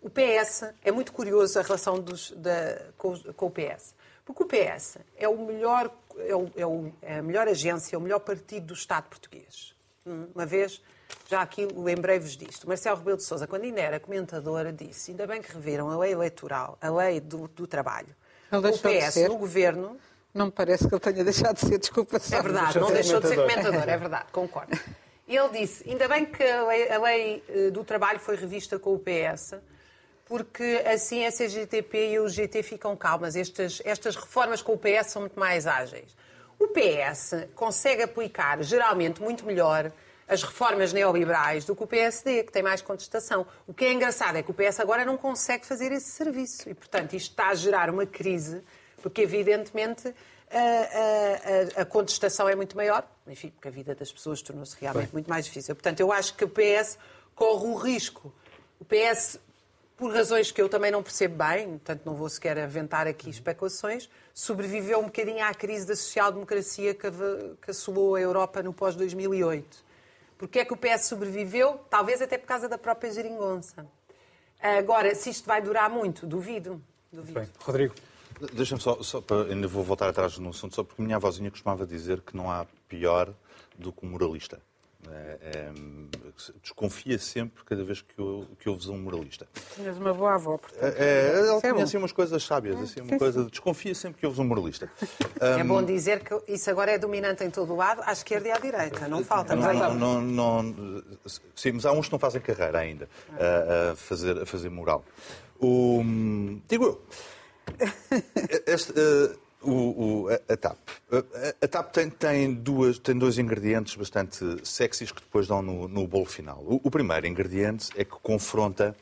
[SPEAKER 4] O PS é muito curioso a relação dos, da, com, com, o PS, porque o PS é, o melhor, é, o, é, o, é a melhor agência, é o melhor partido do Estado português. Hum, uma vez, já aqui lembrei-vos disto. Marcelo Rebelo de Sousa, quando ainda era comentadora, disse: ainda bem que reviram a lei eleitoral, a lei do, do trabalho. O PS no governo
[SPEAKER 2] não me parece que ele tenha deixado de ser, desculpa
[SPEAKER 4] só. É verdade, não deixou de ser comentador, é verdade, concordo. Ele disse, ainda bem que a lei, a lei, eh, do trabalho foi revista com o PS, porque assim a CGTP e o GT ficam calmas. Estas, estas reformas com o PS são muito mais ágeis. O PS consegue aplicar, geralmente, muito melhor as reformas neoliberais do que o PSD, que tem mais contestação. O que é engraçado é que o PS agora não consegue fazer esse serviço. E, portanto, isto está a gerar uma crise porque evidentemente a, a, a, contestação é muito maior, enfim, porque a vida das pessoas tornou-se realmente Bem. muito mais difícil. Portanto, eu acho que o PS corre o risco. O PS, por razões que eu também não percebo bem, portanto não vou sequer aventar aqui especulações, sobreviveu um bocadinho à crise da social-democracia que, que assolou a Europa no pós-2008. Porquê é que o PS sobreviveu? Talvez até por causa da própria geringonça. Agora, se isto vai durar muito, duvido. duvido.
[SPEAKER 1] Bem, Rodrigo.
[SPEAKER 3] Deixa-me só, só para, ainda vou voltar atrás no assunto, só porque a minha avózinha costumava dizer que não há pior do que um moralista. É, é, desconfia sempre cada vez que, eu, que ouves um moralista.
[SPEAKER 2] Tinhas uma boa avó, portanto. É,
[SPEAKER 3] é ela é tinha assim umas coisas sábias, assim, uma coisa de desconfia sempre que ouves um moralista.
[SPEAKER 4] É bom dizer que isso agora é dominante em todo o lado, à esquerda e à direita, não falta.
[SPEAKER 3] Não, não, não, não, sim, mas há uns que não fazem carreira ainda a, a fazer, a fazer moral. O, digo eu. <laughs> Este, uh, o, o, a, TAP. A, a TAP tem, tem, duas, tem dois ingredientes bastante sexys que depois dão no, no bolo final. O, o primeiro ingrediente é que confronta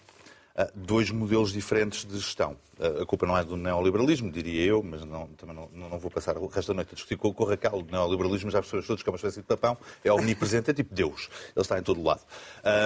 [SPEAKER 3] dois modelos diferentes de gestão. Uh, a culpa não é do neoliberalismo, diria eu, mas não, também não, não, vou passar o resto da noite a discutir com, o Raquel. O neoliberalismo, já percebemos todos que é uma espécie de papão, é omnipresente, é tipo Deus. Ele está em todo lado.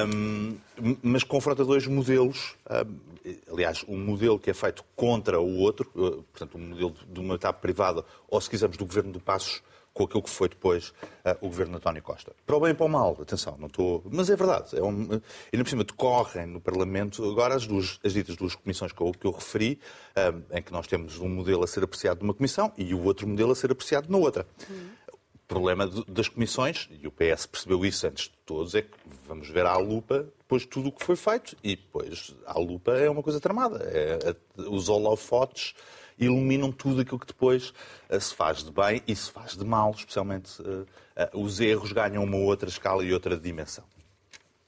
[SPEAKER 3] Um, mas confronta dois modelos. Um, aliás, um modelo que é feito contra o outro, uh, portanto, um modelo de uma etapa privada, ou se quisermos, do governo de Passos, com aquilo que foi depois uh, o governo de António Costa. Para o bem e para o mal, atenção, não estou. Mas é verdade. É um... Ainda por cima decorrem no Parlamento agora as, duas, as ditas duas comissões que eu, que eu referi, uh, em que nós temos um modelo a ser apreciado numa comissão e o outro modelo a ser apreciado na outra. Uhum. O problema das comissões, e o PS percebeu isso antes de todos, é que vamos ver à lupa depois tudo o que foi feito e depois à lupa é uma coisa tramada. É, os holofotes iluminam tudo aquilo que depois uh, se faz de bem e se faz de mal, especialmente uh, uh, os erros ganham uma outra escala e outra dimensão.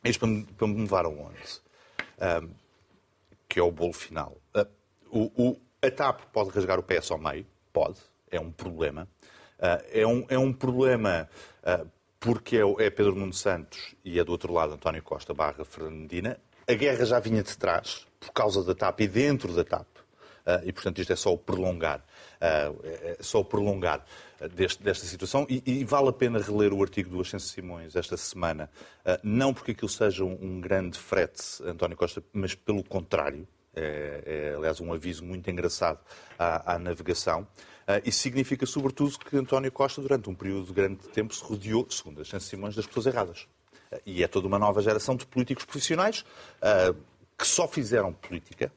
[SPEAKER 3] Isto para me, para me levar aonde? que é o bolo final. O, o, a TAP pode rasgar o PS ao meio? Pode. É um problema. é, um, é um problema porque é, é Pedro Nuno Santos e é do outro lado António Costa barra Fernandina. A guerra já vinha de trás, por causa da TAP e dentro da TAP e, portanto, isto é só o prolongar, ah, é só o prolongar deste, desta situação. E, e, vale a pena reler o artigo do Ascenso Simões esta semana, não porque aquilo seja um, um grande frete, António Costa, mas pelo contrário. É, é, aliás, um aviso muito engraçado à, à navegação. Uh, isso significa, sobretudo, que António Costa, durante um período de grande tempo, se rodeou, segundo as Simões, das pessoas erradas. E é toda uma nova geração de políticos profissionais uh, que só fizeram política.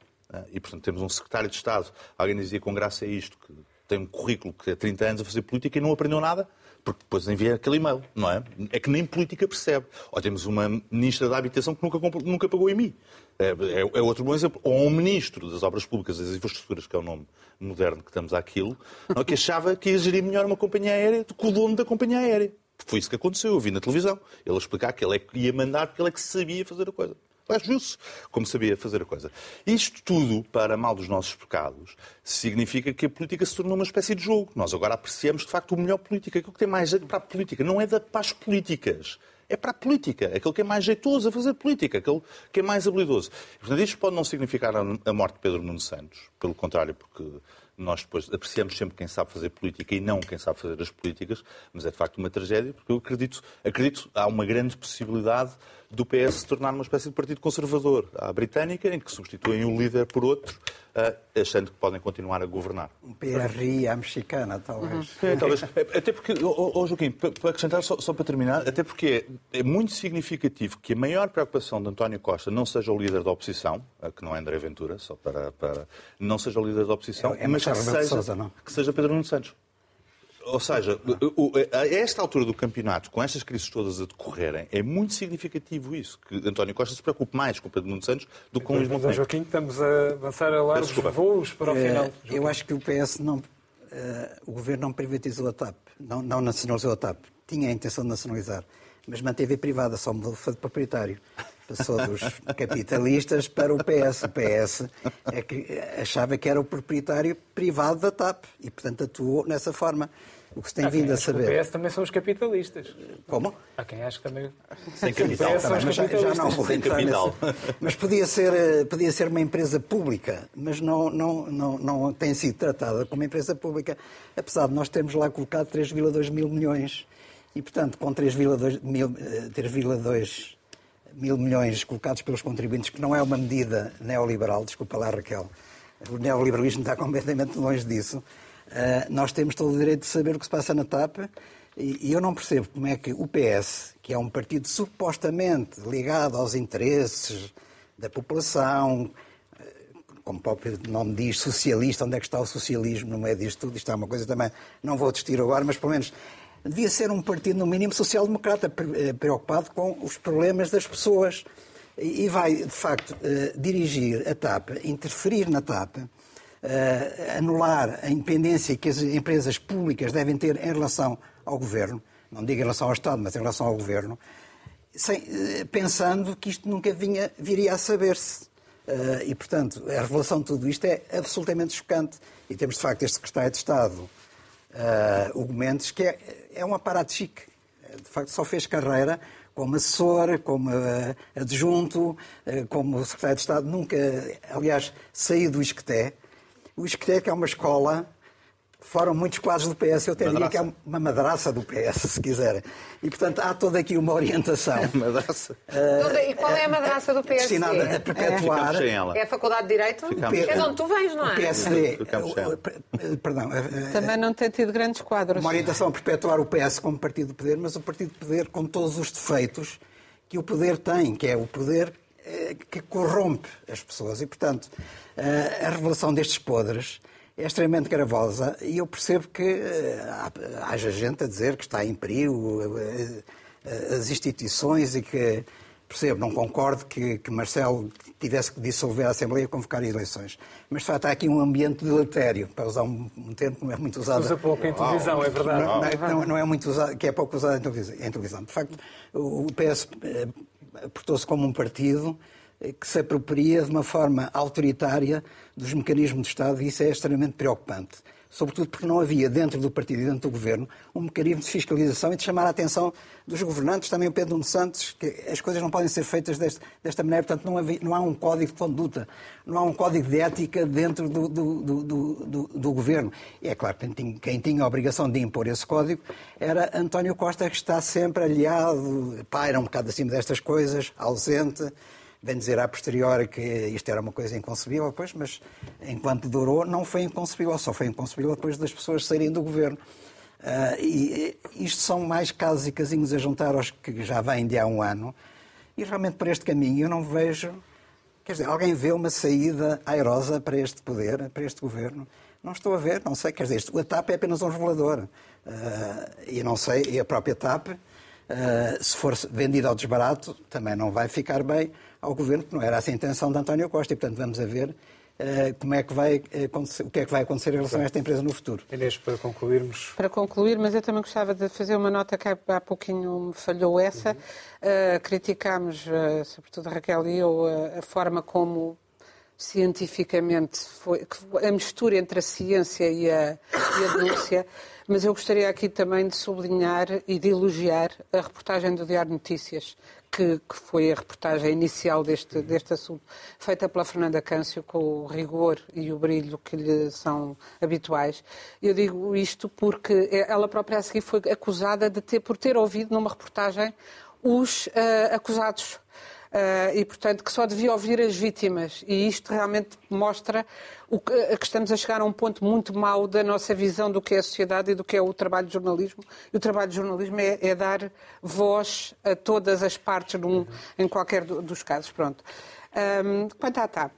[SPEAKER 3] E, portanto, temos um secretário de Estado, alguém dizia com graça a isto, que tem um currículo que há 30 anos a fazer política e não aprendeu nada, porque depois envia aquele e-mail, não é? É que nem política percebe. Ou temos uma ministra da Habitação que nunca, nunca pagou em mim. É, é, é, outro bom exemplo. Ou um ministro das Obras Públicas das Infraestruturas, que é o nome moderno que estamos àquilo, não, que achava que ia gerir melhor uma companhia aérea do que o dono da companhia aérea. Foi isso que aconteceu. Eu vi na televisão. Ele explicar que ele é que ia mandar porque ele é que sabia fazer a coisa. Aliás, como sabia fazer a coisa. Isto tudo, para mal dos nossos pecados, significa que a política se tornou uma espécie de jogo. Nós agora apreciamos, de facto, o melhor política. Aquilo que tem mais jeito para a política. Não é da, para as políticas. É para a política. Aquele que é mais jeitoso a fazer política. Aquele que é mais habilidoso. portanto, isto pode não significar a morte de Pedro Nuno Santos. Pelo contrário, porque nós depois apreciamos sempre quem sabe fazer política e não quem sabe fazer as políticas, mas é de facto uma tragédia, porque eu acredito, acredito há uma grande possibilidade do PS se tornar uma espécie de partido conservador à britânica, em que substituem um líder por outro, uh, achando que podem continuar a governar.
[SPEAKER 5] Um PRI à mexicana, talvez.
[SPEAKER 3] Uhum. É, talvez. Até porque, oh, oh, Joaquim, para acrescentar, só, só para terminar, até porque é, é, muito significativo que a maior preocupação de António Costa não seja o líder da oposição, que não é André Ventura, só para, para não seja o líder da oposição,
[SPEAKER 5] é, é
[SPEAKER 3] mas
[SPEAKER 5] que seja, Sousa, não?
[SPEAKER 3] que seja Pedro Nuno Santos. Ou seja, a esta altura do campeonato, com estas crises todas a decorrerem, é muito significativo isso, que António Costa se preocupe mais com o Pedro Nuno Santos do que com o Luís Montenegro.
[SPEAKER 1] Joaquim, estamos a avançar a largos voos para o
[SPEAKER 5] é,
[SPEAKER 1] final.
[SPEAKER 5] Eu acho que o PS não... Uh, o governo não privatizou a TAP, não, não nacionalizou a TAP. Tinha a intenção de nacionalizar, mas manteve a privada, só mudou de proprietário passou dos <laughs> capitalistas para o PS. O PS é que achava que era o proprietário privado da TAP e, portanto, atuou nessa forma. O que se tem
[SPEAKER 1] Há
[SPEAKER 5] vindo a saber.
[SPEAKER 1] O PS também são os capitalistas.
[SPEAKER 5] Como?
[SPEAKER 1] Há quem acha que também.
[SPEAKER 3] Sem <laughs> capital.
[SPEAKER 1] PS são os
[SPEAKER 5] já, já não vou
[SPEAKER 3] Sem capital.
[SPEAKER 5] Nesse... <laughs> Mas podia ser, eh, podia ser uma empresa pública, mas não, não, não, não tem sido tratada como empresa pública, apesar de nós termos lá colocado 3,2 mil milhões. E, portanto, com 3,2 mil, 3,2 eh, mil milhões colocados pelos contribuintes, que não é uma medida neoliberal, desculpa lá Raquel, o neoliberalismo está <laughs> completamente longe disso. Uh, nós temos todo o direito de saber o que se passa na TAP e, eu não percebo como é que o PS, que é um partido supostamente ligado aos interesses da população, ah, como o próprio nome diz, socialista, onde é que está o socialismo no meio disto tudo? Isto é uma coisa também, não vou discutir agora, mas pelo menos devia ser um partido, no mínimo, social-democrata, eh, preocupado com os problemas das pessoas. E vai, de facto, eh, dirigir a TAP, interferir na TAP, eh, anular a independência que as empresas públicas devem ter em relação ao governo, não digo em relação ao Estado, mas em relação ao governo, sem, pensando que isto nunca vinha, viria a saber-se. E, portanto, a revelação de tudo isto é absolutamente chocante. E temos, de facto, este secretário de Estado uh, Hugo Mendes, que é, é um aparato chique. De facto, só fez carreira como assessor, como uh, adjunto, uh, como secretário de Estado. Nunca, aliás, saí do Isqueté. O Isqueté, que é uma escola foram muitos quadros do PS, eu até diria que é uma madraça do PS, se quiserem. E, portanto, há toda aqui uma orientação. <laughs> É
[SPEAKER 3] madraça.
[SPEAKER 6] Uh, e qual é a madraça do PSD?
[SPEAKER 5] Destinada a perpetuar...
[SPEAKER 6] É, é a Faculdade de Direito? É de onde tu vens, não é?
[SPEAKER 5] O PSD...
[SPEAKER 2] Perdão. Também não tem tido grandes quadros.
[SPEAKER 5] Uma orientação a perpetuar o PS como partido de poder, mas o partido de poder com todos os defeitos que o poder tem, que é o poder eh, que corrompe as pessoas. E, portanto, eh, a revelação destes podres é extremamente gravosa e eu percebo que uh, haja gente a dizer que está em perigo uh, as instituições e que, percebo, não concordo que, que, Marcelo tivesse que dissolver a Assembleia e convocar eleições. Mas, de facto, há aqui um ambiente deletério, para usar um, um termo que não é muito usado.
[SPEAKER 1] Usa pouco em televisão, é verdade.
[SPEAKER 5] Não, não, não, é muito usado, que é pouco usado em televisão. Em televisão. De facto, o, o PS portou-se como um partido que se apropria de uma forma autoritária dos mecanismos de Estado e isso é extremamente preocupante. sobretudo porque não havia dentro do partido e dentro do governo um mecanismo de fiscalização e de chamar a atenção dos governantes, também o Pedro Nuno Santos, que as coisas não podem ser feitas deste, desta maneira, portanto não, havia, não, há um código de conduta, não há um código de ética dentro do, do, do, do, governo. E é claro que quem tinha, quem tinha, a obrigação de impor esse código era António Costa, que está sempre aliado, paira um bocado acima destas coisas, ausente, Vem dizer a posteriori que isto era uma coisa inconcebível, pois, mas enquanto durou, não foi inconcebível, só foi inconcebível depois das pessoas saírem do governo. Uh, e isto são mais casos e casinhos a juntar aos que já vêm de há um ano. E realmente por este caminho eu não vejo. Quer dizer, alguém vê uma saída airosa para este poder, para este governo? Não estou a ver, não sei. Quer dizer, a TAP é apenas um revelador. Uh, e não sei, e a própria TAP, uh, se for vendida ao desbarato, também não vai ficar bem ao governo, que não era essa a intenção de António Costa. E, portanto, vamos a ver uh, como é que vai acontecer, o que é que vai acontecer em relação a esta empresa no futuro.
[SPEAKER 1] Inês, para concluirmos.
[SPEAKER 2] Para concluir, mas eu também gostava de fazer uma nota que há pouquinho me falhou essa. Uhum. Uh, criticámos, uh, sobretudo a Raquel e eu, a forma como cientificamente foi a mistura entre a ciência e a, e a denúncia, mas eu gostaria aqui também de sublinhar e de elogiar a reportagem do Diário Notícias, que, que, foi a reportagem inicial deste, deste assunto, feita pela Fernanda Câncio, com o rigor e o brilho que lhe são habituais. Eu digo isto porque ela própria a seguir foi acusada de ter, por ter ouvido numa reportagem os uh, acusados. Uh, e, portanto, que só devia ouvir as vítimas. E isto realmente mostra que, que, estamos a chegar a um ponto muito mau da nossa visão do que é a sociedade e do que é o trabalho de jornalismo. E o trabalho de jornalismo é, é dar voz a todas as partes num, em qualquer dos casos. Pronto. Um, quanto à TAP,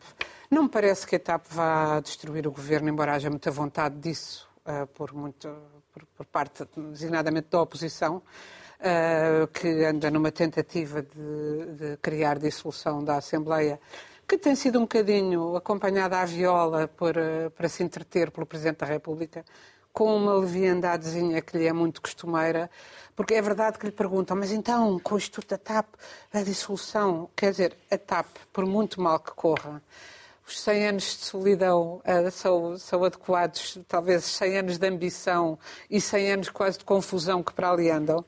[SPEAKER 2] não me parece que a TAP vá destruir o governo, embora haja muita vontade disso uh, por, muito, por, por parte, designadamente, da oposição uh, que anda numa tentativa de, de, criar dissolução da Assembleia, que tem sido um bocadinho acompanhada à viola por, uh, para se entreter pelo Presidente da República, com uma leviandadezinha que lhe é muito costumeira, porque é verdade que lhe perguntam, mas então, com o Instituto da TAP, a dissolução, quer dizer, a TAP, por muito mal que corra, os 100 anos de solidão uh, são, são, adequados, talvez 100 anos de ambição e 100 anos quase de confusão que para ali andam.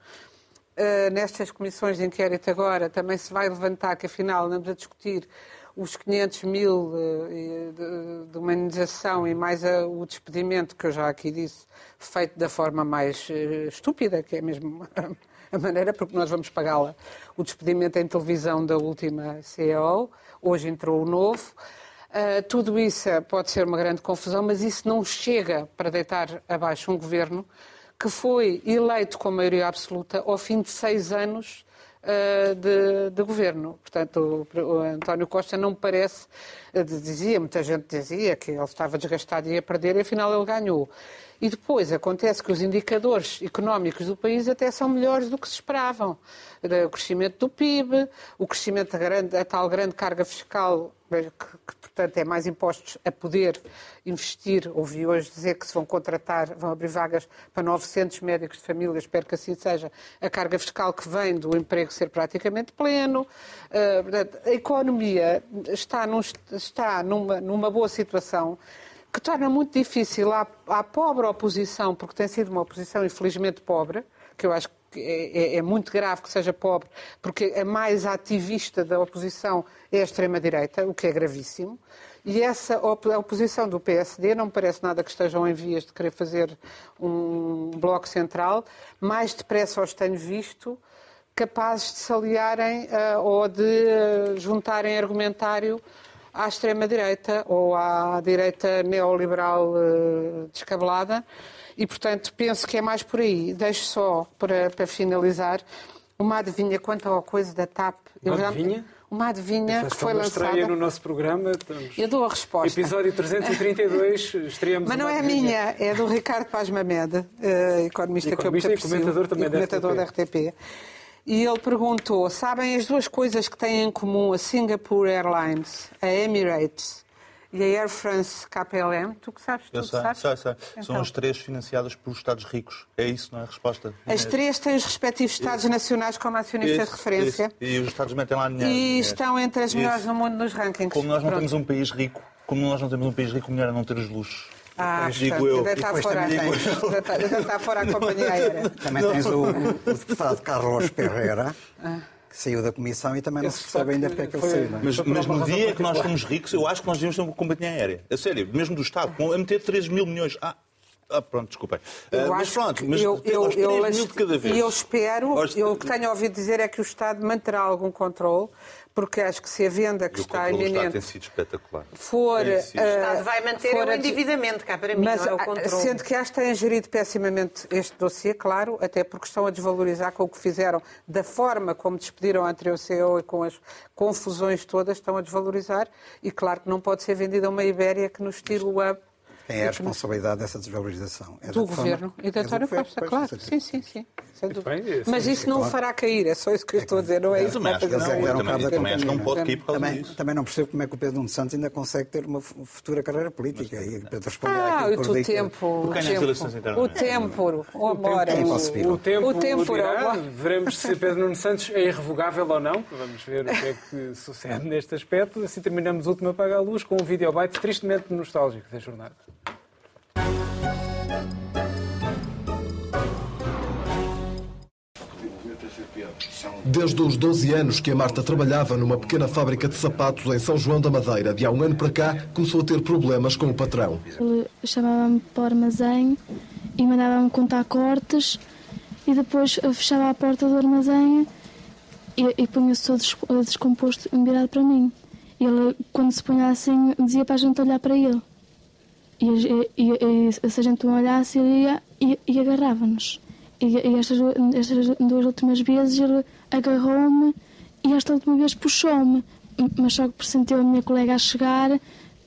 [SPEAKER 2] Uh, nestas comissões de inquérito agora também se vai levantar que afinal andamos a discutir os 500 mil uh, de, de uma indenização e mais a, o despedimento, que eu já aqui disse, feito da forma mais uh, estúpida, que é mesmo <laughs> a maneira, porque nós vamos pagá-la. O despedimento em televisão da última CEO, hoje entrou o novo. Uh, tudo isso pode ser uma grande confusão, mas isso não chega para deitar abaixo um governo que foi eleito com maioria absoluta ao fim de seis anos uh, de, de, governo. Portanto, o, o, António Costa não parece, uh, dizia, muita gente dizia que ele estava desgastado e ia perder, e afinal ele ganhou. E depois acontece que os indicadores económicos do país até são melhores do que se esperavam. O crescimento do PIB, o crescimento da, grande, tal grande carga fiscal que, que portanto, é mais impostos a poder investir. Ouvi hoje dizer que se vão contratar, vão abrir vagas para 900 médicos de família, espero que assim seja, a carga fiscal que vem do emprego ser praticamente pleno. Uh, portanto, a economia está, num, está numa, numa boa situação que torna muito difícil à, à pobre oposição, porque tem sido uma oposição infelizmente pobre, que eu acho que é, é, é, muito grave que seja pobre, porque a mais ativista da oposição é a extrema-direita, o que é gravíssimo. E essa a oposição do PSD não me parece nada que estejam em vias de querer fazer um bloco central. Mais depressa os tenho visto capazes de se aliarem uh, ou de uh, juntarem argumentário à extrema-direita ou à direita neoliberal uh, descabelada. E, portanto, penso que é mais por aí. Deixo só, para, para finalizar, uma adivinha quanto à coisa da TAP.
[SPEAKER 1] Uma Eu adivinha? Já...
[SPEAKER 2] Uma adivinha que foi lançada. estreia
[SPEAKER 1] no nosso programa.
[SPEAKER 2] Estamos... Eu dou a resposta.
[SPEAKER 1] Episódio 332, <laughs> estreamos
[SPEAKER 2] Mas não é a minha, é do Ricardo Paz Mamed, economista, economista que eu e
[SPEAKER 1] comentador também
[SPEAKER 2] e comentador da RTP. da RTP. E ele perguntou: sabem as duas coisas que têm em comum a Singapore Airlines, a Emirates e a Air France KPLM, tu que sabes,
[SPEAKER 3] tu
[SPEAKER 2] Eu sei,
[SPEAKER 3] sabes? sei, sei. Então. São as três financiadas por Estados ricos. É isso, não é a resposta?
[SPEAKER 2] As três têm os respectivos Estados nacionais como acionistas de referência.
[SPEAKER 3] E os Estados metem lá dinheiro.
[SPEAKER 2] E estão entre as melhores no mundo nos rankings.
[SPEAKER 3] Como nós não Pronto. temos um país rico, como nós não temos um país rico, melhor é não ter os luxos.
[SPEAKER 2] Ah,
[SPEAKER 3] Digo
[SPEAKER 2] portanto,
[SPEAKER 3] eu.
[SPEAKER 2] ainda
[SPEAKER 5] E
[SPEAKER 2] está
[SPEAKER 5] depois
[SPEAKER 2] fora,
[SPEAKER 5] tens-
[SPEAKER 2] está- ainda está fora a companhia <laughs> aérea.
[SPEAKER 5] Também tens o, o deputado Carlos Pereira, que saiu da comissão e também não se percebe ainda porque é que ele
[SPEAKER 1] foi-
[SPEAKER 5] saiu. não é?
[SPEAKER 3] Mas, mas no dia que nós fomos ricos, eu acho que nós devíamos ter uma companhia aérea. A sério, mesmo do Estado, com- a meter 13 mil milhões. Ah, ah pronto, desculpem. Ah,
[SPEAKER 2] Eu
[SPEAKER 3] mas
[SPEAKER 2] acho
[SPEAKER 3] pronto, mas
[SPEAKER 2] eu, eu,
[SPEAKER 3] aos 3
[SPEAKER 2] eu,
[SPEAKER 3] mil de cada vez.
[SPEAKER 2] E eu espero,
[SPEAKER 3] Aos-
[SPEAKER 2] eu, o que tenho ouvido dizer é que o Estado manterá algum controle, porque acho que se a venda que
[SPEAKER 3] E o
[SPEAKER 2] está
[SPEAKER 3] do Estado tem
[SPEAKER 2] iminente
[SPEAKER 3] sido espetacular.
[SPEAKER 2] for...
[SPEAKER 3] Tem sido.
[SPEAKER 4] O
[SPEAKER 2] eh,
[SPEAKER 4] Estado vai manter
[SPEAKER 2] for
[SPEAKER 4] o
[SPEAKER 2] a-
[SPEAKER 4] endividamento, cá para mim,
[SPEAKER 2] Mas,
[SPEAKER 4] não é o
[SPEAKER 2] ah,
[SPEAKER 4] controle.
[SPEAKER 2] sendo que acho que têm gerido pessimamente este dossiê, claro, até porque estão a desvalorizar com o que fizeram, da forma como despediram a anterior CEO e com as confusões todas, estão a desvalorizar. E claro que não pode ser vendida uma Ibéria que nos tire o hub
[SPEAKER 5] Quem é a responsabilidade dessa desvalorização? É
[SPEAKER 2] do
[SPEAKER 5] da
[SPEAKER 2] governo
[SPEAKER 5] forma-
[SPEAKER 2] e da
[SPEAKER 5] é do
[SPEAKER 2] António Costa, claro. Sim, sim, sim. Sem
[SPEAKER 1] Muito
[SPEAKER 2] dúvida.
[SPEAKER 1] bem,
[SPEAKER 2] Mas
[SPEAKER 1] sim,
[SPEAKER 2] isso não o
[SPEAKER 5] claro.
[SPEAKER 2] fará cair, é só isso que eu estou a dizer, não é isso
[SPEAKER 3] também acho que não.
[SPEAKER 5] É
[SPEAKER 3] pode cair por causa
[SPEAKER 5] Também,
[SPEAKER 3] disso.
[SPEAKER 5] também não percebo como é que o Pedro Nuno Santos ainda consegue ter uma fu- futura carreira política. E Pedro responder
[SPEAKER 2] Ah, o tempo, o tempo, o
[SPEAKER 3] é?
[SPEAKER 2] tempo, o.
[SPEAKER 5] É
[SPEAKER 1] tempo,
[SPEAKER 2] O tempo
[SPEAKER 1] veremos se Pedro Nuno Santos é irrevogável ou não. Vamos ver o que é que <laughs> sucede neste aspecto. Assim terminamos o último Apaga a Luz com um videobite tristemente nostálgico da jornada.
[SPEAKER 7] Desde os 12 anos que a Marta trabalhava numa pequena fábrica de sapatos em São João da Madeira, de há um ano para cá, começou a ter problemas com o patrão.
[SPEAKER 8] Ele chamava-me para o armazém e mandava-me contar cortes e depois eu fechava a porta do armazém e, e punha-se todo des- descomposto virado para mim. Ele, quando se punha assim, dizia para a gente olhar para ele. E, e- e- e se a gente não olhasse, ele ia e, e agarrava-nos. E, e estas, estas duas últimas vezes ele agarrou-me e esta última vez puxou-me. Mas só que pressentiu a minha colega a chegar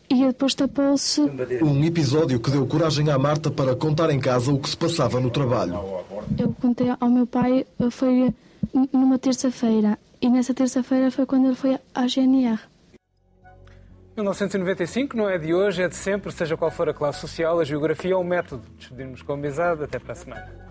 [SPEAKER 8] e depois tapou-se.
[SPEAKER 7] Um episódio que deu coragem à Marta para contar em casa o que se passava no trabalho.
[SPEAKER 8] Eu contei ao meu pai, foi numa terça-feira. E nessa terça-feira foi quando ele foi à GNR.
[SPEAKER 1] 1995 não é de hoje, é de sempre, seja qual for a classe social, a geografia é um método. Despedimos com amizade, até para a semana.